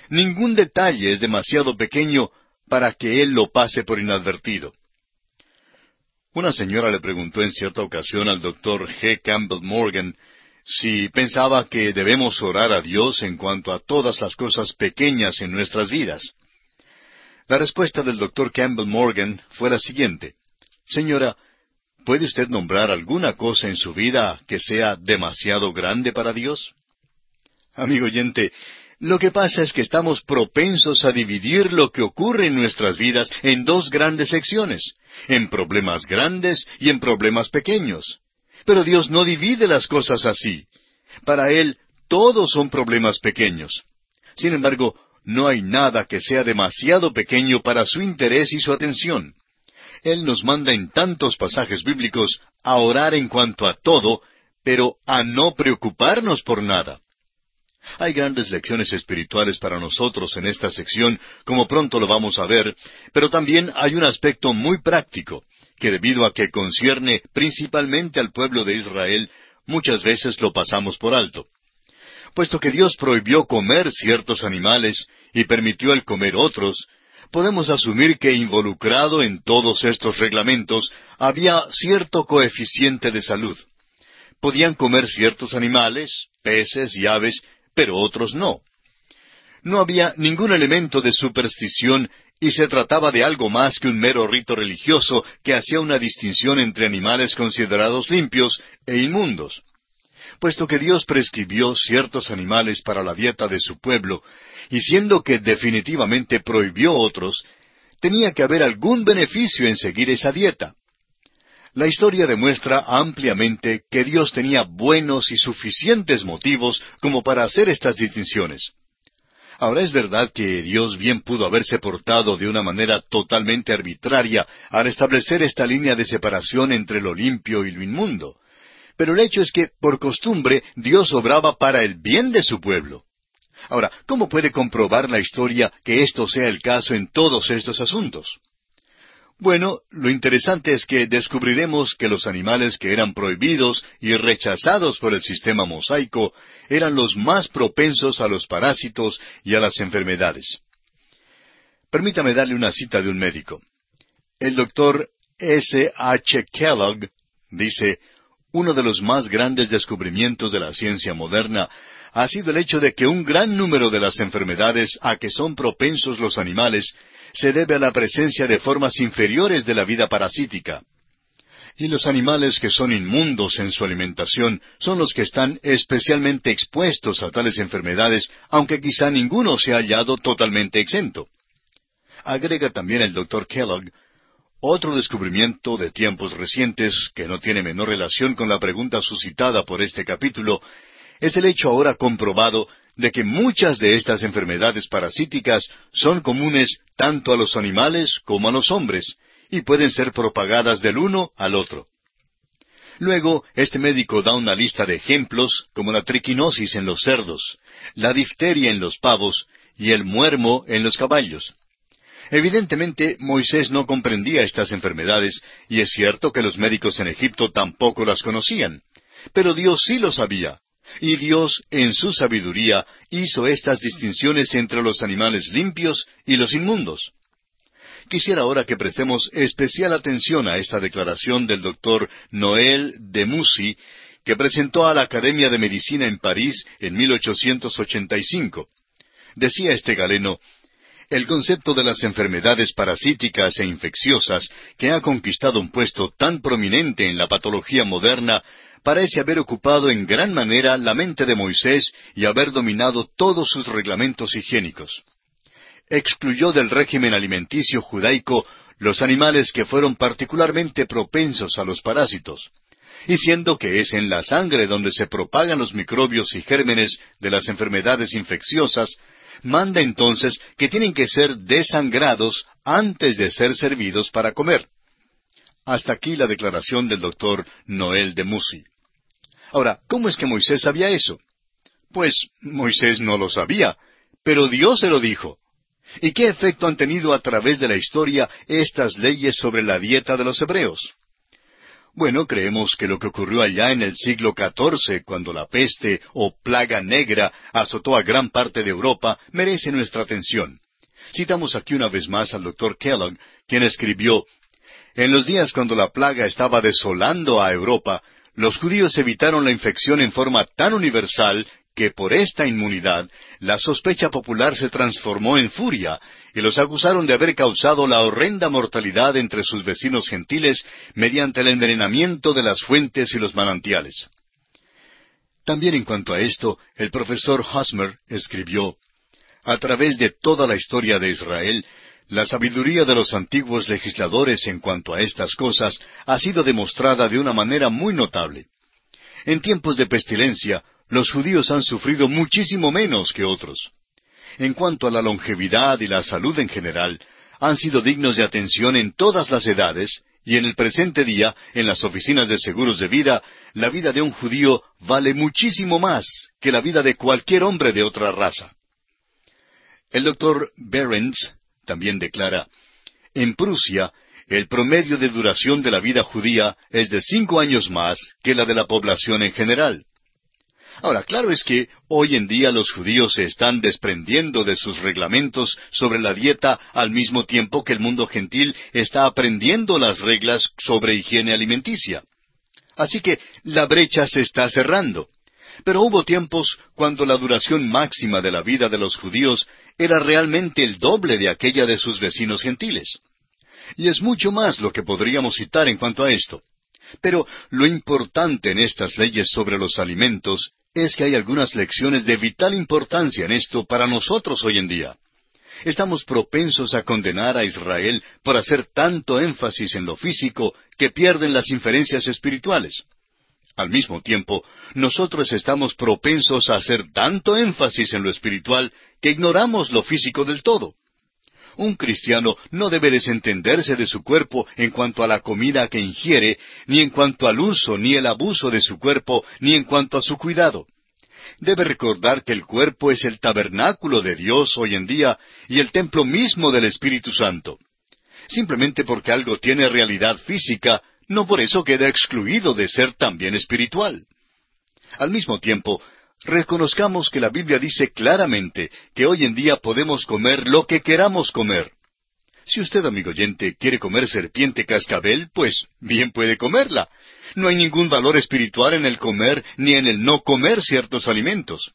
Ningún detalle es demasiado pequeño para que Él lo pase por inadvertido. Una señora le preguntó en cierta ocasión al doctor G. Campbell Morgan si pensaba que debemos orar a Dios en cuanto a todas las cosas pequeñas en nuestras vidas. La respuesta del doctor Campbell Morgan fue la siguiente. Señora, ¿puede usted nombrar alguna cosa en su vida que sea demasiado grande para Dios? Amigo oyente, lo que pasa es que estamos propensos a dividir lo que ocurre en nuestras vidas en dos grandes secciones, en problemas grandes y en problemas pequeños. Pero Dios no divide las cosas así. Para Él todos son problemas pequeños. Sin embargo, no hay nada que sea demasiado pequeño para su interés y su atención. Él nos manda en tantos pasajes bíblicos a orar en cuanto a todo, pero a no preocuparnos por nada. Hay grandes lecciones espirituales para nosotros en esta sección, como pronto lo vamos a ver, pero también hay un aspecto muy práctico, que debido a que concierne principalmente al pueblo de Israel, muchas veces lo pasamos por alto. Puesto que Dios prohibió comer ciertos animales y permitió el comer otros, podemos asumir que involucrado en todos estos reglamentos había cierto coeficiente de salud. Podían comer ciertos animales, peces y aves, pero otros no. No había ningún elemento de superstición y se trataba de algo más que un mero rito religioso que hacía una distinción entre animales considerados limpios e inmundos. Puesto que Dios prescribió ciertos animales para la dieta de su pueblo, y siendo que definitivamente prohibió otros, tenía que haber algún beneficio en seguir esa dieta. La historia demuestra ampliamente que Dios tenía buenos y suficientes motivos como para hacer estas distinciones. Ahora es verdad que Dios bien pudo haberse portado de una manera totalmente arbitraria al establecer esta línea de separación entre lo limpio y lo inmundo. Pero el hecho es que, por costumbre, Dios obraba para el bien de su pueblo. Ahora, ¿cómo puede comprobar la historia que esto sea el caso en todos estos asuntos? Bueno, lo interesante es que descubriremos que los animales que eran prohibidos y rechazados por el sistema mosaico eran los más propensos a los parásitos y a las enfermedades. Permítame darle una cita de un médico. El doctor S. H. Kellogg dice, uno de los más grandes descubrimientos de la ciencia moderna ha sido el hecho de que un gran número de las enfermedades a que son propensos los animales se debe a la presencia de formas inferiores de la vida parasítica. Y los animales que son inmundos en su alimentación son los que están especialmente expuestos a tales enfermedades, aunque quizá ninguno se ha hallado totalmente exento. Agrega también el doctor Kellogg, otro descubrimiento de tiempos recientes, que no tiene menor relación con la pregunta suscitada por este capítulo, es el hecho ahora comprobado de que muchas de estas enfermedades parasíticas son comunes tanto a los animales como a los hombres, y pueden ser propagadas del uno al otro. Luego, este médico da una lista de ejemplos como la triquinosis en los cerdos, la difteria en los pavos y el muermo en los caballos. Evidentemente, Moisés no comprendía estas enfermedades, y es cierto que los médicos en Egipto tampoco las conocían. Pero Dios sí lo sabía, y Dios, en su sabiduría, hizo estas distinciones entre los animales limpios y los inmundos. Quisiera ahora que prestemos especial atención a esta declaración del doctor Noel de Musi, que presentó a la Academia de Medicina en París en 1885. Decía este galeno, el concepto de las enfermedades parasíticas e infecciosas, que ha conquistado un puesto tan prominente en la patología moderna, parece haber ocupado en gran manera la mente de Moisés y haber dominado todos sus reglamentos higiénicos excluyó del régimen alimenticio judaico los animales que fueron particularmente propensos a los parásitos. Y siendo que es en la sangre donde se propagan los microbios y gérmenes de las enfermedades infecciosas, manda entonces que tienen que ser desangrados antes de ser servidos para comer. Hasta aquí la declaración del doctor Noel de Musi. Ahora, ¿cómo es que Moisés sabía eso? Pues Moisés no lo sabía, pero Dios se lo dijo. ¿Y qué efecto han tenido a través de la historia estas leyes sobre la dieta de los hebreos? Bueno, creemos que lo que ocurrió allá en el siglo XIV, cuando la peste o plaga negra azotó a gran parte de Europa, merece nuestra atención. Citamos aquí una vez más al doctor Kellogg, quien escribió, En los días cuando la plaga estaba desolando a Europa, los judíos evitaron la infección en forma tan universal que por esta inmunidad la sospecha popular se transformó en furia y los acusaron de haber causado la horrenda mortalidad entre sus vecinos gentiles mediante el envenenamiento de las fuentes y los manantiales. También en cuanto a esto, el profesor Hosmer escribió, A través de toda la historia de Israel, la sabiduría de los antiguos legisladores en cuanto a estas cosas ha sido demostrada de una manera muy notable. En tiempos de pestilencia, los judíos han sufrido muchísimo menos que otros. En cuanto a la longevidad y la salud en general, han sido dignos de atención en todas las edades, y en el presente día, en las oficinas de seguros de vida, la vida de un judío vale muchísimo más que la vida de cualquier hombre de otra raza. El doctor Behrens también declara, en Prusia, el promedio de duración de la vida judía es de cinco años más que la de la población en general. Ahora, claro es que hoy en día los judíos se están desprendiendo de sus reglamentos sobre la dieta al mismo tiempo que el mundo gentil está aprendiendo las reglas sobre higiene alimenticia. Así que la brecha se está cerrando. Pero hubo tiempos cuando la duración máxima de la vida de los judíos era realmente el doble de aquella de sus vecinos gentiles. Y es mucho más lo que podríamos citar en cuanto a esto. Pero lo importante en estas leyes sobre los alimentos es que hay algunas lecciones de vital importancia en esto para nosotros hoy en día. Estamos propensos a condenar a Israel por hacer tanto énfasis en lo físico que pierden las inferencias espirituales. Al mismo tiempo, nosotros estamos propensos a hacer tanto énfasis en lo espiritual que ignoramos lo físico del todo. Un cristiano no debe desentenderse de su cuerpo en cuanto a la comida que ingiere, ni en cuanto al uso ni el abuso de su cuerpo, ni en cuanto a su cuidado. Debe recordar que el cuerpo es el tabernáculo de Dios hoy en día y el templo mismo del Espíritu Santo. Simplemente porque algo tiene realidad física, no por eso queda excluido de ser también espiritual. Al mismo tiempo, reconozcamos que la Biblia dice claramente que hoy en día podemos comer lo que queramos comer. Si usted, amigo oyente, quiere comer serpiente cascabel, pues bien puede comerla. No hay ningún valor espiritual en el comer ni en el no comer ciertos alimentos.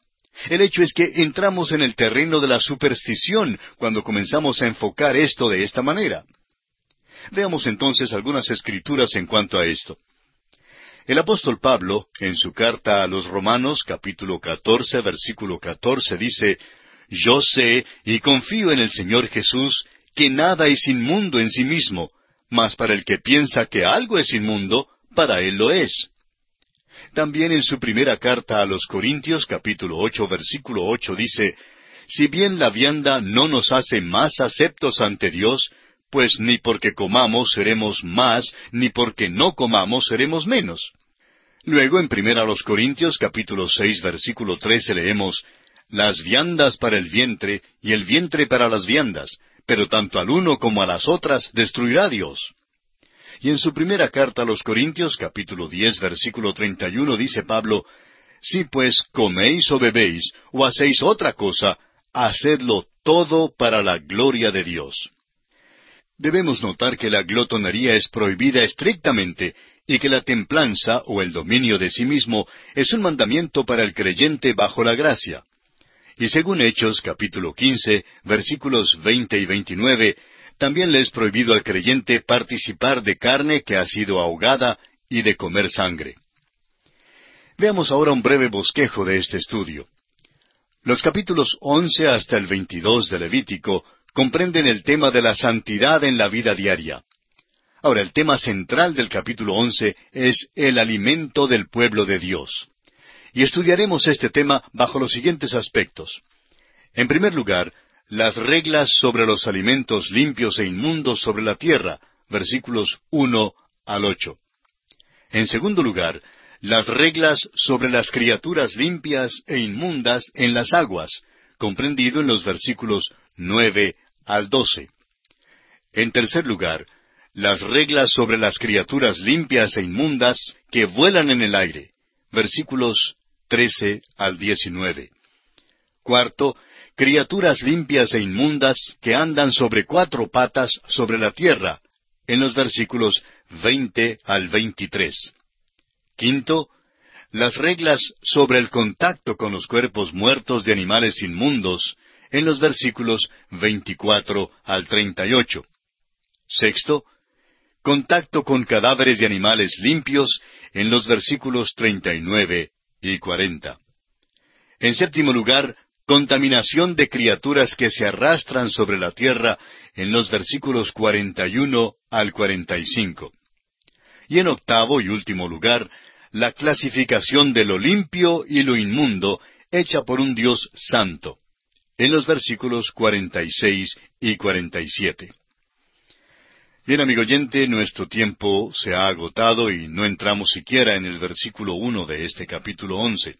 El hecho es que entramos en el terreno de la superstición cuando comenzamos a enfocar esto de esta manera. Veamos entonces algunas escrituras en cuanto a esto. El apóstol Pablo, en su carta a los Romanos, capítulo 14, versículo 14, dice, Yo sé y confío en el Señor Jesús, que nada es inmundo en sí mismo, mas para el que piensa que algo es inmundo, para él lo es. También en su primera carta a los Corintios, capítulo ocho, versículo ocho, dice, Si bien la vianda no nos hace más aceptos ante Dios, pues ni porque comamos seremos más, ni porque no comamos seremos menos. Luego en Primera los Corintios capítulo seis versículo trece leemos Las viandas para el vientre y el vientre para las viandas, pero tanto al uno como a las otras destruirá Dios. Y en su primera carta a los Corintios capítulo diez versículo treinta y uno dice Pablo Si pues coméis o bebéis o hacéis otra cosa, hacedlo todo para la gloria de Dios. Debemos notar que la glotonería es prohibida estrictamente y que la templanza o el dominio de sí mismo es un mandamiento para el creyente bajo la gracia. Y según Hechos capítulo quince, versículos veinte y veintinueve, también le es prohibido al creyente participar de carne que ha sido ahogada y de comer sangre. Veamos ahora un breve bosquejo de este estudio. Los capítulos once hasta el veintidós de Levítico comprenden el tema de la santidad en la vida diaria. Ahora, el tema central del capítulo once es el alimento del pueblo de Dios. Y estudiaremos este tema bajo los siguientes aspectos. En primer lugar, las reglas sobre los alimentos limpios e inmundos sobre la tierra, versículos uno al ocho. En segundo lugar, las reglas sobre las criaturas limpias e inmundas en las aguas, comprendido en los versículos nueve al doce. En tercer lugar, las reglas sobre las criaturas limpias e inmundas que vuelan en el aire. Versículos 13 al 19. Cuarto, criaturas limpias e inmundas que andan sobre cuatro patas sobre la tierra, en los versículos 20 al 23. Quinto, las reglas sobre el contacto con los cuerpos muertos de animales inmundos, en los versículos 24 al 38. Sexto, contacto con cadáveres de animales limpios en los versículos 39 y 40. En séptimo lugar, contaminación de criaturas que se arrastran sobre la tierra en los versículos 41 al 45. Y en octavo y último lugar, la clasificación de lo limpio y lo inmundo hecha por un Dios santo, en los versículos 46 y 47. Bien, amigo oyente, nuestro tiempo se ha agotado y no entramos siquiera en el versículo uno de este capítulo once.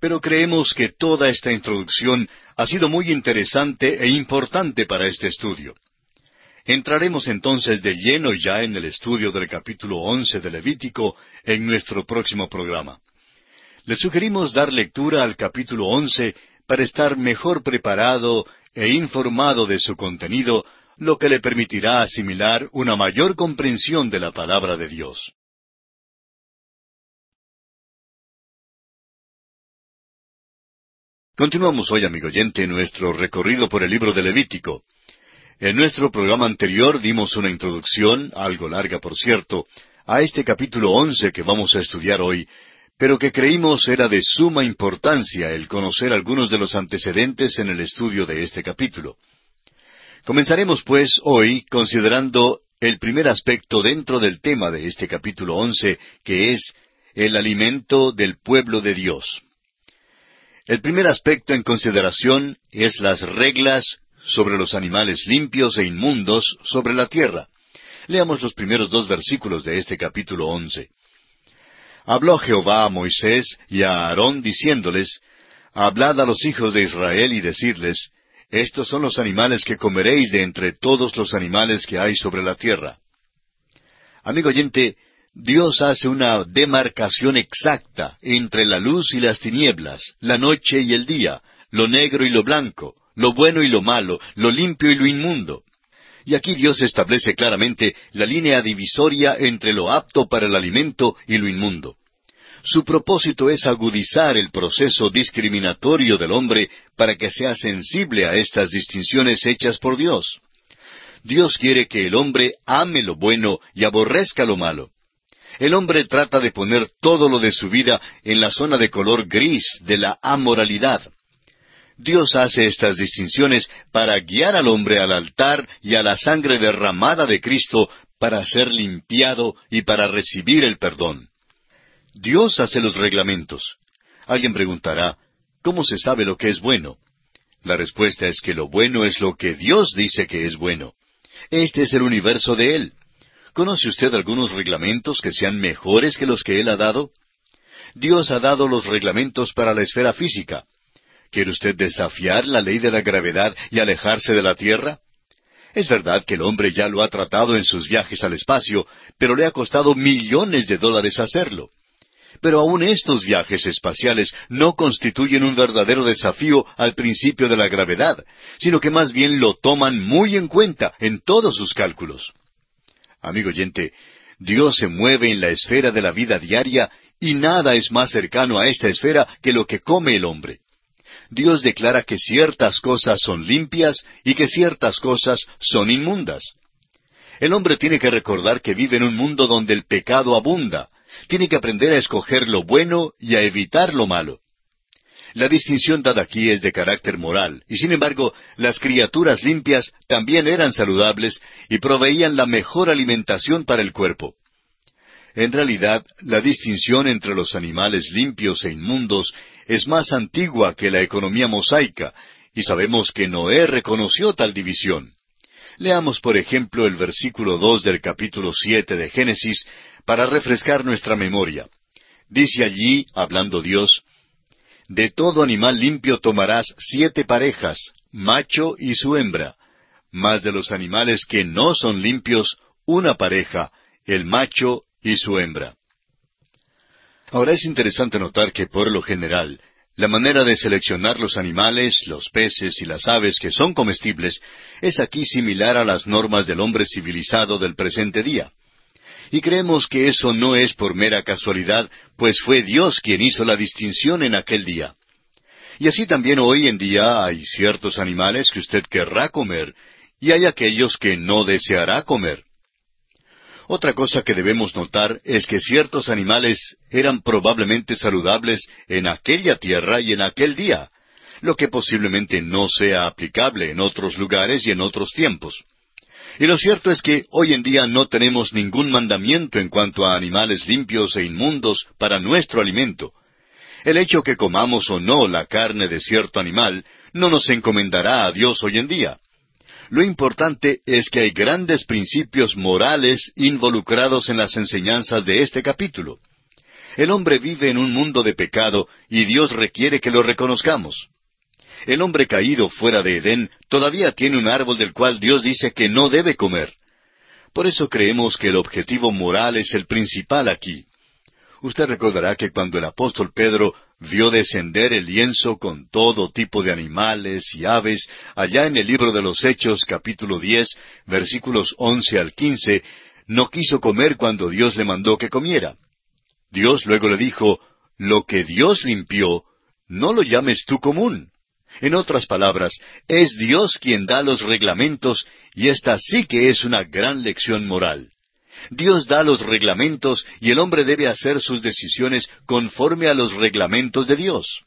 Pero creemos que toda esta introducción ha sido muy interesante e importante para este estudio. Entraremos entonces de lleno ya en el estudio del capítulo once de Levítico en nuestro próximo programa. Le sugerimos dar lectura al capítulo once para estar mejor preparado e informado de su contenido lo que le permitirá asimilar una mayor comprensión de la palabra de Dios. Continuamos hoy, amigo oyente, nuestro recorrido por el libro de Levítico. En nuestro programa anterior dimos una introducción, algo larga por cierto, a este capítulo once que vamos a estudiar hoy, pero que creímos era de suma importancia el conocer algunos de los antecedentes en el estudio de este capítulo. Comenzaremos pues hoy considerando el primer aspecto dentro del tema de este capítulo once, que es el alimento del pueblo de Dios. El primer aspecto en consideración es las reglas sobre los animales limpios e inmundos sobre la tierra. Leamos los primeros dos versículos de este capítulo once. Habló Jehová a Moisés y a Aarón diciéndoles, Hablad a los hijos de Israel y decidles, estos son los animales que comeréis de entre todos los animales que hay sobre la tierra. Amigo oyente, Dios hace una demarcación exacta entre la luz y las tinieblas, la noche y el día, lo negro y lo blanco, lo bueno y lo malo, lo limpio y lo inmundo. Y aquí Dios establece claramente la línea divisoria entre lo apto para el alimento y lo inmundo. Su propósito es agudizar el proceso discriminatorio del hombre para que sea sensible a estas distinciones hechas por Dios. Dios quiere que el hombre ame lo bueno y aborrezca lo malo. El hombre trata de poner todo lo de su vida en la zona de color gris de la amoralidad. Dios hace estas distinciones para guiar al hombre al altar y a la sangre derramada de Cristo para ser limpiado y para recibir el perdón. Dios hace los reglamentos. Alguien preguntará, ¿cómo se sabe lo que es bueno? La respuesta es que lo bueno es lo que Dios dice que es bueno. Este es el universo de Él. ¿Conoce usted algunos reglamentos que sean mejores que los que Él ha dado? Dios ha dado los reglamentos para la esfera física. ¿Quiere usted desafiar la ley de la gravedad y alejarse de la Tierra? Es verdad que el hombre ya lo ha tratado en sus viajes al espacio, pero le ha costado millones de dólares hacerlo. Pero aún estos viajes espaciales no constituyen un verdadero desafío al principio de la gravedad, sino que más bien lo toman muy en cuenta en todos sus cálculos. Amigo oyente, Dios se mueve en la esfera de la vida diaria y nada es más cercano a esta esfera que lo que come el hombre. Dios declara que ciertas cosas son limpias y que ciertas cosas son inmundas. El hombre tiene que recordar que vive en un mundo donde el pecado abunda. Tiene que aprender a escoger lo bueno y a evitar lo malo. La distinción dada aquí es de carácter moral, y sin embargo, las criaturas limpias también eran saludables y proveían la mejor alimentación para el cuerpo. En realidad, la distinción entre los animales limpios e inmundos es más antigua que la economía mosaica, y sabemos que Noé reconoció tal división. Leamos, por ejemplo, el versículo dos del capítulo siete de Génesis para refrescar nuestra memoria. Dice allí, hablando Dios, De todo animal limpio tomarás siete parejas, macho y su hembra, mas de los animales que no son limpios, una pareja, el macho y su hembra. Ahora es interesante notar que por lo general, la manera de seleccionar los animales, los peces y las aves que son comestibles es aquí similar a las normas del hombre civilizado del presente día. Y creemos que eso no es por mera casualidad, pues fue Dios quien hizo la distinción en aquel día. Y así también hoy en día hay ciertos animales que usted querrá comer, y hay aquellos que no deseará comer. Otra cosa que debemos notar es que ciertos animales eran probablemente saludables en aquella tierra y en aquel día, lo que posiblemente no sea aplicable en otros lugares y en otros tiempos. Y lo cierto es que hoy en día no tenemos ningún mandamiento en cuanto a animales limpios e inmundos para nuestro alimento. El hecho que comamos o no la carne de cierto animal no nos encomendará a Dios hoy en día. Lo importante es que hay grandes principios morales involucrados en las enseñanzas de este capítulo. El hombre vive en un mundo de pecado y Dios requiere que lo reconozcamos. El hombre caído fuera de Edén todavía tiene un árbol del cual Dios dice que no debe comer. Por eso creemos que el objetivo moral es el principal aquí. Usted recordará que cuando el apóstol Pedro vio descender el lienzo con todo tipo de animales y aves, allá en el libro de los Hechos capítulo diez, versículos once al quince, no quiso comer cuando Dios le mandó que comiera. Dios luego le dijo, Lo que Dios limpió, no lo llames tú común. En otras palabras, es Dios quien da los reglamentos y esta sí que es una gran lección moral. Dios da los reglamentos y el hombre debe hacer sus decisiones conforme a los reglamentos de Dios.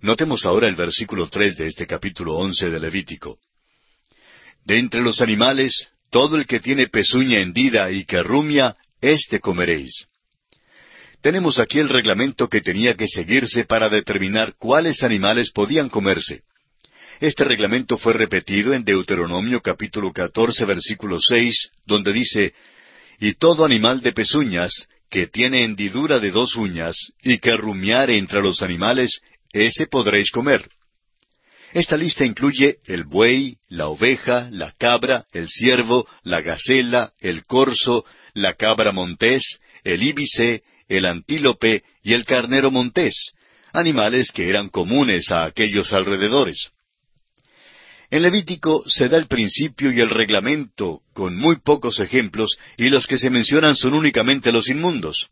Notemos ahora el versículo tres de este capítulo once de Levítico. De entre los animales, todo el que tiene pezuña hendida y que rumia, éste comeréis. Tenemos aquí el reglamento que tenía que seguirse para determinar cuáles animales podían comerse. Este reglamento fue repetido en Deuteronomio capítulo 14 versículo 6, donde dice, Y todo animal de pezuñas, que tiene hendidura de dos uñas, y que rumiare entre los animales, ese podréis comer. Esta lista incluye el buey, la oveja, la cabra, el ciervo, la gacela, el corzo, la cabra montés, el íbice, el antílope y el carnero montés, animales que eran comunes a aquellos alrededores. En Levítico se da el principio y el reglamento con muy pocos ejemplos y los que se mencionan son únicamente los inmundos.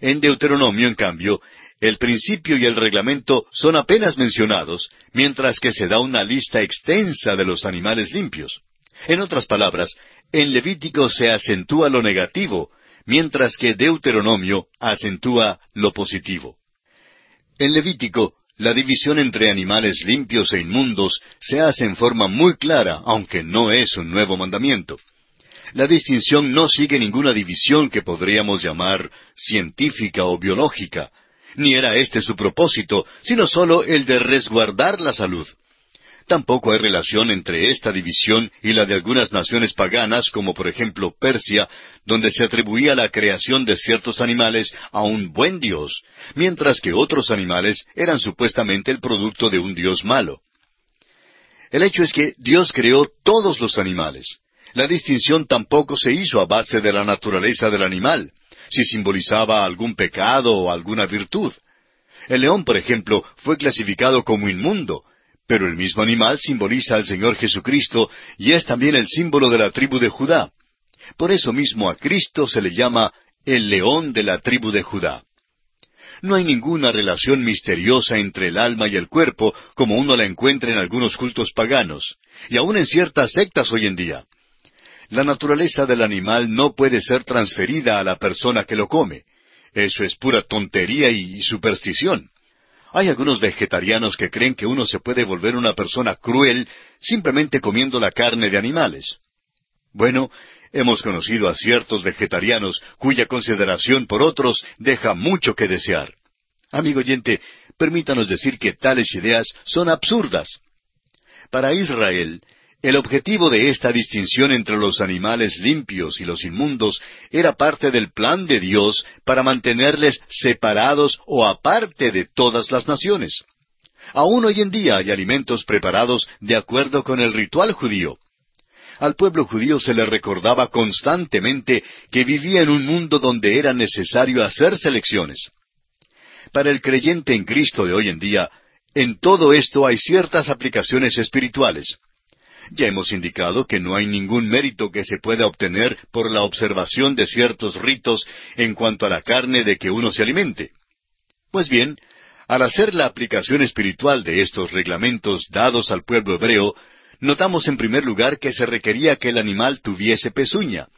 En Deuteronomio, en cambio, el principio y el reglamento son apenas mencionados, mientras que se da una lista extensa de los animales limpios. En otras palabras, en Levítico se acentúa lo negativo, mientras que Deuteronomio acentúa lo positivo. En Levítico la división entre animales limpios e inmundos se hace en forma muy clara, aunque no es un nuevo mandamiento. La distinción no sigue ninguna división que podríamos llamar científica o biológica, ni era este su propósito, sino sólo el de resguardar la salud. Tampoco hay relación entre esta división y la de algunas naciones paganas, como por ejemplo Persia, donde se atribuía la creación de ciertos animales a un buen Dios, mientras que otros animales eran supuestamente el producto de un Dios malo. El hecho es que Dios creó todos los animales. La distinción tampoco se hizo a base de la naturaleza del animal, si simbolizaba algún pecado o alguna virtud. El león, por ejemplo, fue clasificado como inmundo, pero el mismo animal simboliza al Señor Jesucristo y es también el símbolo de la tribu de Judá. Por eso mismo a Cristo se le llama el león de la tribu de Judá. No hay ninguna relación misteriosa entre el alma y el cuerpo como uno la encuentra en algunos cultos paganos, y aun en ciertas sectas hoy en día. La naturaleza del animal no puede ser transferida a la persona que lo come. Eso es pura tontería y superstición. Hay algunos vegetarianos que creen que uno se puede volver una persona cruel simplemente comiendo la carne de animales. Bueno, hemos conocido a ciertos vegetarianos cuya consideración por otros deja mucho que desear. Amigo oyente, permítanos decir que tales ideas son absurdas. Para Israel, el objetivo de esta distinción entre los animales limpios y los inmundos era parte del plan de Dios para mantenerles separados o aparte de todas las naciones. Aún hoy en día hay alimentos preparados de acuerdo con el ritual judío. Al pueblo judío se le recordaba constantemente que vivía en un mundo donde era necesario hacer selecciones. Para el creyente en Cristo de hoy en día, en todo esto hay ciertas aplicaciones espirituales. Ya hemos indicado que no hay ningún mérito que se pueda obtener por la observación de ciertos ritos en cuanto a la carne de que uno se alimente. Pues bien, al hacer la aplicación espiritual de estos reglamentos dados al pueblo hebreo, notamos en primer lugar que se requería que el animal tuviese pezuña,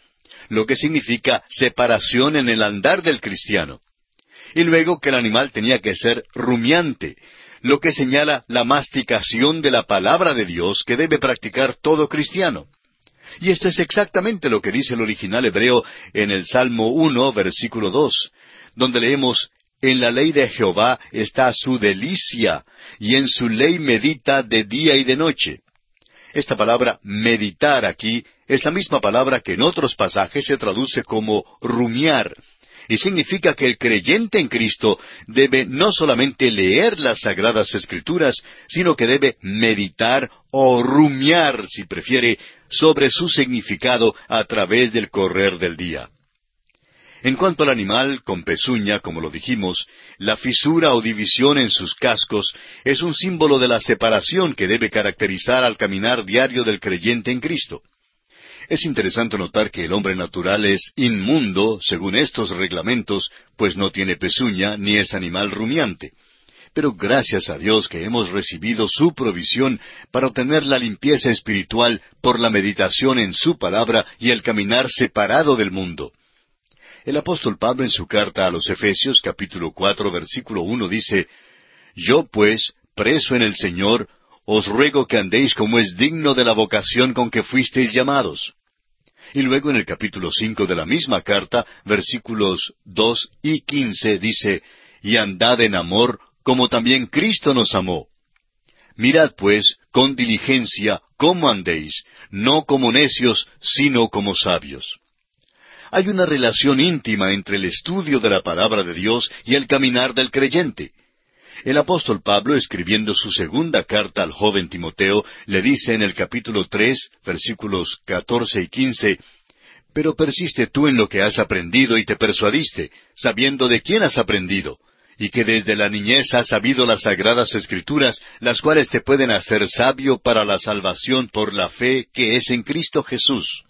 lo que significa separación en el andar del cristiano. Y luego que el animal tenía que ser rumiante, lo que señala la masticación de la palabra de Dios que debe practicar todo cristiano. Y esto es exactamente lo que dice el original hebreo en el Salmo 1, versículo 2, donde leemos, En la ley de Jehová está su delicia, y en su ley medita de día y de noche. Esta palabra meditar aquí es la misma palabra que en otros pasajes se traduce como rumiar, y significa que el creyente en Cristo debe no solamente leer las sagradas escrituras, sino que debe meditar o rumiar, si prefiere, sobre su significado a través del correr del día. En cuanto al animal con pezuña, como lo dijimos, la fisura o división en sus cascos es un símbolo de la separación que debe caracterizar al caminar diario del creyente en Cristo. Es interesante notar que el hombre natural es inmundo, según estos reglamentos, pues no tiene pezuña ni es animal rumiante. Pero gracias a Dios que hemos recibido su provisión para obtener la limpieza espiritual por la meditación en su palabra y el caminar separado del mundo. El apóstol Pablo en su carta a los Efesios capítulo cuatro versículo uno dice, Yo pues, preso en el Señor, os ruego que andéis como es digno de la vocación con que fuisteis llamados. Y luego en el capítulo cinco de la misma carta, versículos dos y quince, dice, Y andad en amor, como también Cristo nos amó. Mirad pues con diligencia cómo andéis, no como necios, sino como sabios. Hay una relación íntima entre el estudio de la palabra de Dios y el caminar del creyente. El apóstol Pablo, escribiendo su segunda carta al joven Timoteo, le dice en el capítulo tres, versículos catorce y quince, Pero persiste tú en lo que has aprendido y te persuadiste, sabiendo de quién has aprendido, y que desde la niñez has sabido las sagradas escrituras, las cuales te pueden hacer sabio para la salvación por la fe que es en Cristo Jesús.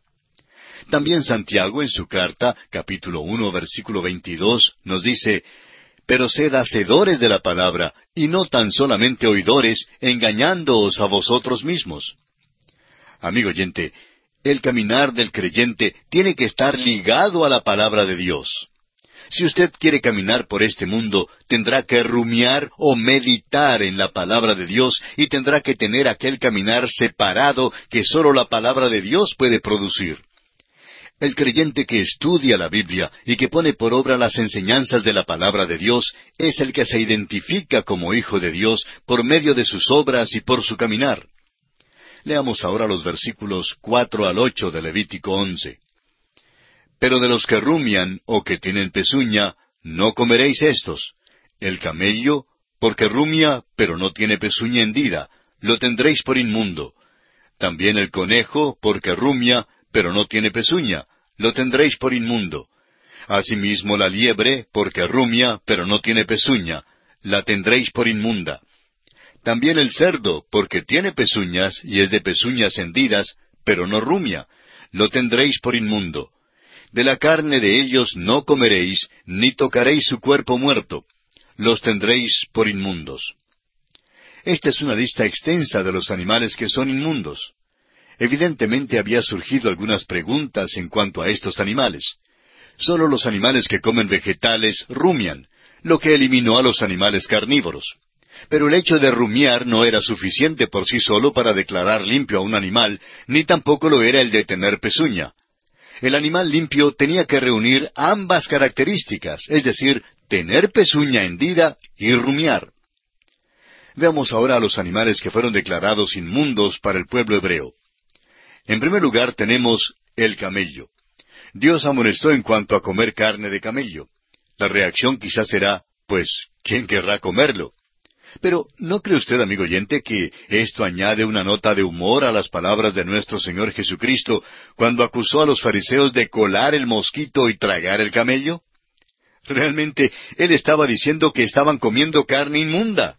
También Santiago en su carta, capítulo uno, versículo veintidós, nos dice, pero sed hacedores de la palabra, y no tan solamente oidores, engañándoos a vosotros mismos. Amigo oyente, el caminar del creyente tiene que estar ligado a la palabra de Dios. Si usted quiere caminar por este mundo, tendrá que rumiar o meditar en la palabra de Dios y tendrá que tener aquel caminar separado que sólo la palabra de Dios puede producir. El creyente que estudia la Biblia y que pone por obra las enseñanzas de la palabra de Dios es el que se identifica como hijo de Dios por medio de sus obras y por su caminar. Leamos ahora los versículos cuatro al ocho de Levítico once. Pero de los que rumian o que tienen pezuña, no comeréis estos. El camello, porque rumia, pero no tiene pezuña hendida, lo tendréis por inmundo. También el conejo, porque rumia, pero no tiene pezuña, lo tendréis por inmundo. Asimismo la liebre, porque rumia, pero no tiene pezuña, la tendréis por inmunda. También el cerdo, porque tiene pezuñas y es de pezuñas hendidas, pero no rumia, lo tendréis por inmundo. De la carne de ellos no comeréis, ni tocaréis su cuerpo muerto, los tendréis por inmundos. Esta es una lista extensa de los animales que son inmundos. Evidentemente había surgido algunas preguntas en cuanto a estos animales. Solo los animales que comen vegetales rumian, lo que eliminó a los animales carnívoros. Pero el hecho de rumiar no era suficiente por sí solo para declarar limpio a un animal, ni tampoco lo era el de tener pezuña. El animal limpio tenía que reunir ambas características, es decir, tener pezuña hendida y rumiar. Veamos ahora a los animales que fueron declarados inmundos para el pueblo hebreo. En primer lugar tenemos el camello. Dios amonestó en cuanto a comer carne de camello. La reacción quizás será, pues, ¿quién querrá comerlo? Pero, ¿no cree usted, amigo oyente, que esto añade una nota de humor a las palabras de nuestro Señor Jesucristo cuando acusó a los fariseos de colar el mosquito y tragar el camello? Realmente, Él estaba diciendo que estaban comiendo carne inmunda.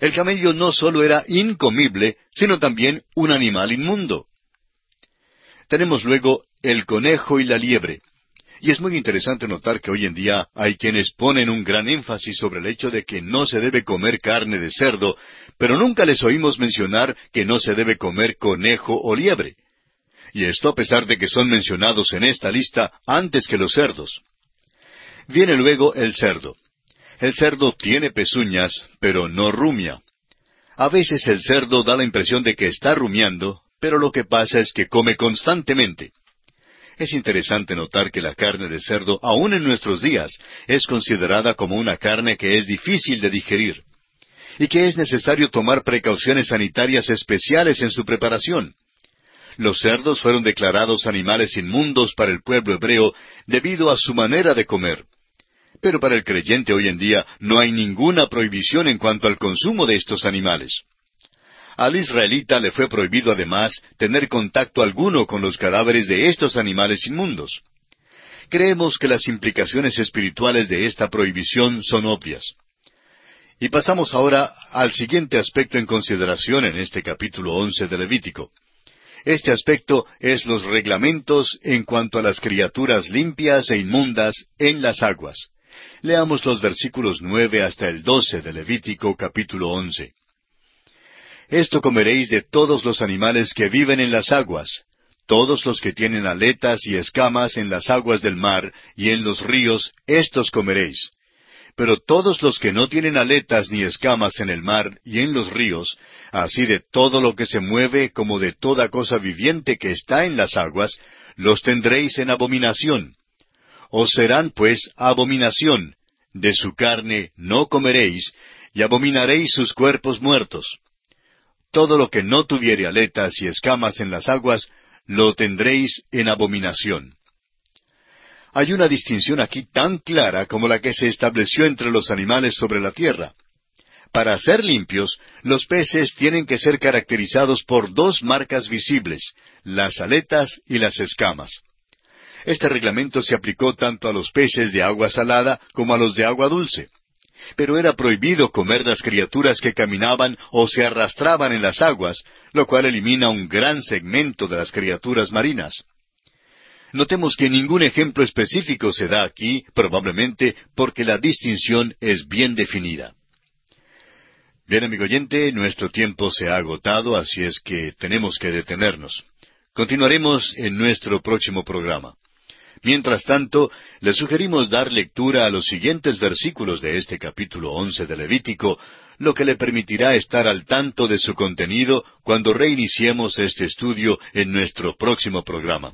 El camello no solo era incomible, sino también un animal inmundo. Tenemos luego el conejo y la liebre. Y es muy interesante notar que hoy en día hay quienes ponen un gran énfasis sobre el hecho de que no se debe comer carne de cerdo, pero nunca les oímos mencionar que no se debe comer conejo o liebre. Y esto a pesar de que son mencionados en esta lista antes que los cerdos. Viene luego el cerdo. El cerdo tiene pezuñas, pero no rumia. A veces el cerdo da la impresión de que está rumiando, pero lo que pasa es que come constantemente. Es interesante notar que la carne de cerdo, aun en nuestros días, es considerada como una carne que es difícil de digerir y que es necesario tomar precauciones sanitarias especiales en su preparación. Los cerdos fueron declarados animales inmundos para el pueblo hebreo debido a su manera de comer. Pero para el creyente hoy en día no hay ninguna prohibición en cuanto al consumo de estos animales. Al israelita le fue prohibido además tener contacto alguno con los cadáveres de estos animales inmundos. Creemos que las implicaciones espirituales de esta prohibición son obvias. Y pasamos ahora al siguiente aspecto en consideración en este capítulo once de Levítico. Este aspecto es los reglamentos en cuanto a las criaturas limpias e inmundas en las aguas. Leamos los versículos nueve hasta el doce de Levítico capítulo once. Esto comeréis de todos los animales que viven en las aguas, todos los que tienen aletas y escamas en las aguas del mar y en los ríos, estos comeréis. Pero todos los que no tienen aletas ni escamas en el mar y en los ríos, así de todo lo que se mueve como de toda cosa viviente que está en las aguas, los tendréis en abominación. Os serán pues abominación, de su carne no comeréis, y abominaréis sus cuerpos muertos todo lo que no tuviere aletas y escamas en las aguas, lo tendréis en abominación. Hay una distinción aquí tan clara como la que se estableció entre los animales sobre la tierra. Para ser limpios, los peces tienen que ser caracterizados por dos marcas visibles, las aletas y las escamas. Este reglamento se aplicó tanto a los peces de agua salada como a los de agua dulce pero era prohibido comer las criaturas que caminaban o se arrastraban en las aguas, lo cual elimina un gran segmento de las criaturas marinas. Notemos que ningún ejemplo específico se da aquí, probablemente porque la distinción es bien definida. Bien, amigo oyente, nuestro tiempo se ha agotado, así es que tenemos que detenernos. Continuaremos en nuestro próximo programa. Mientras tanto, le sugerimos dar lectura a los siguientes versículos de este capítulo once de Levítico, lo que le permitirá estar al tanto de su contenido cuando reiniciemos este estudio en nuestro próximo programa.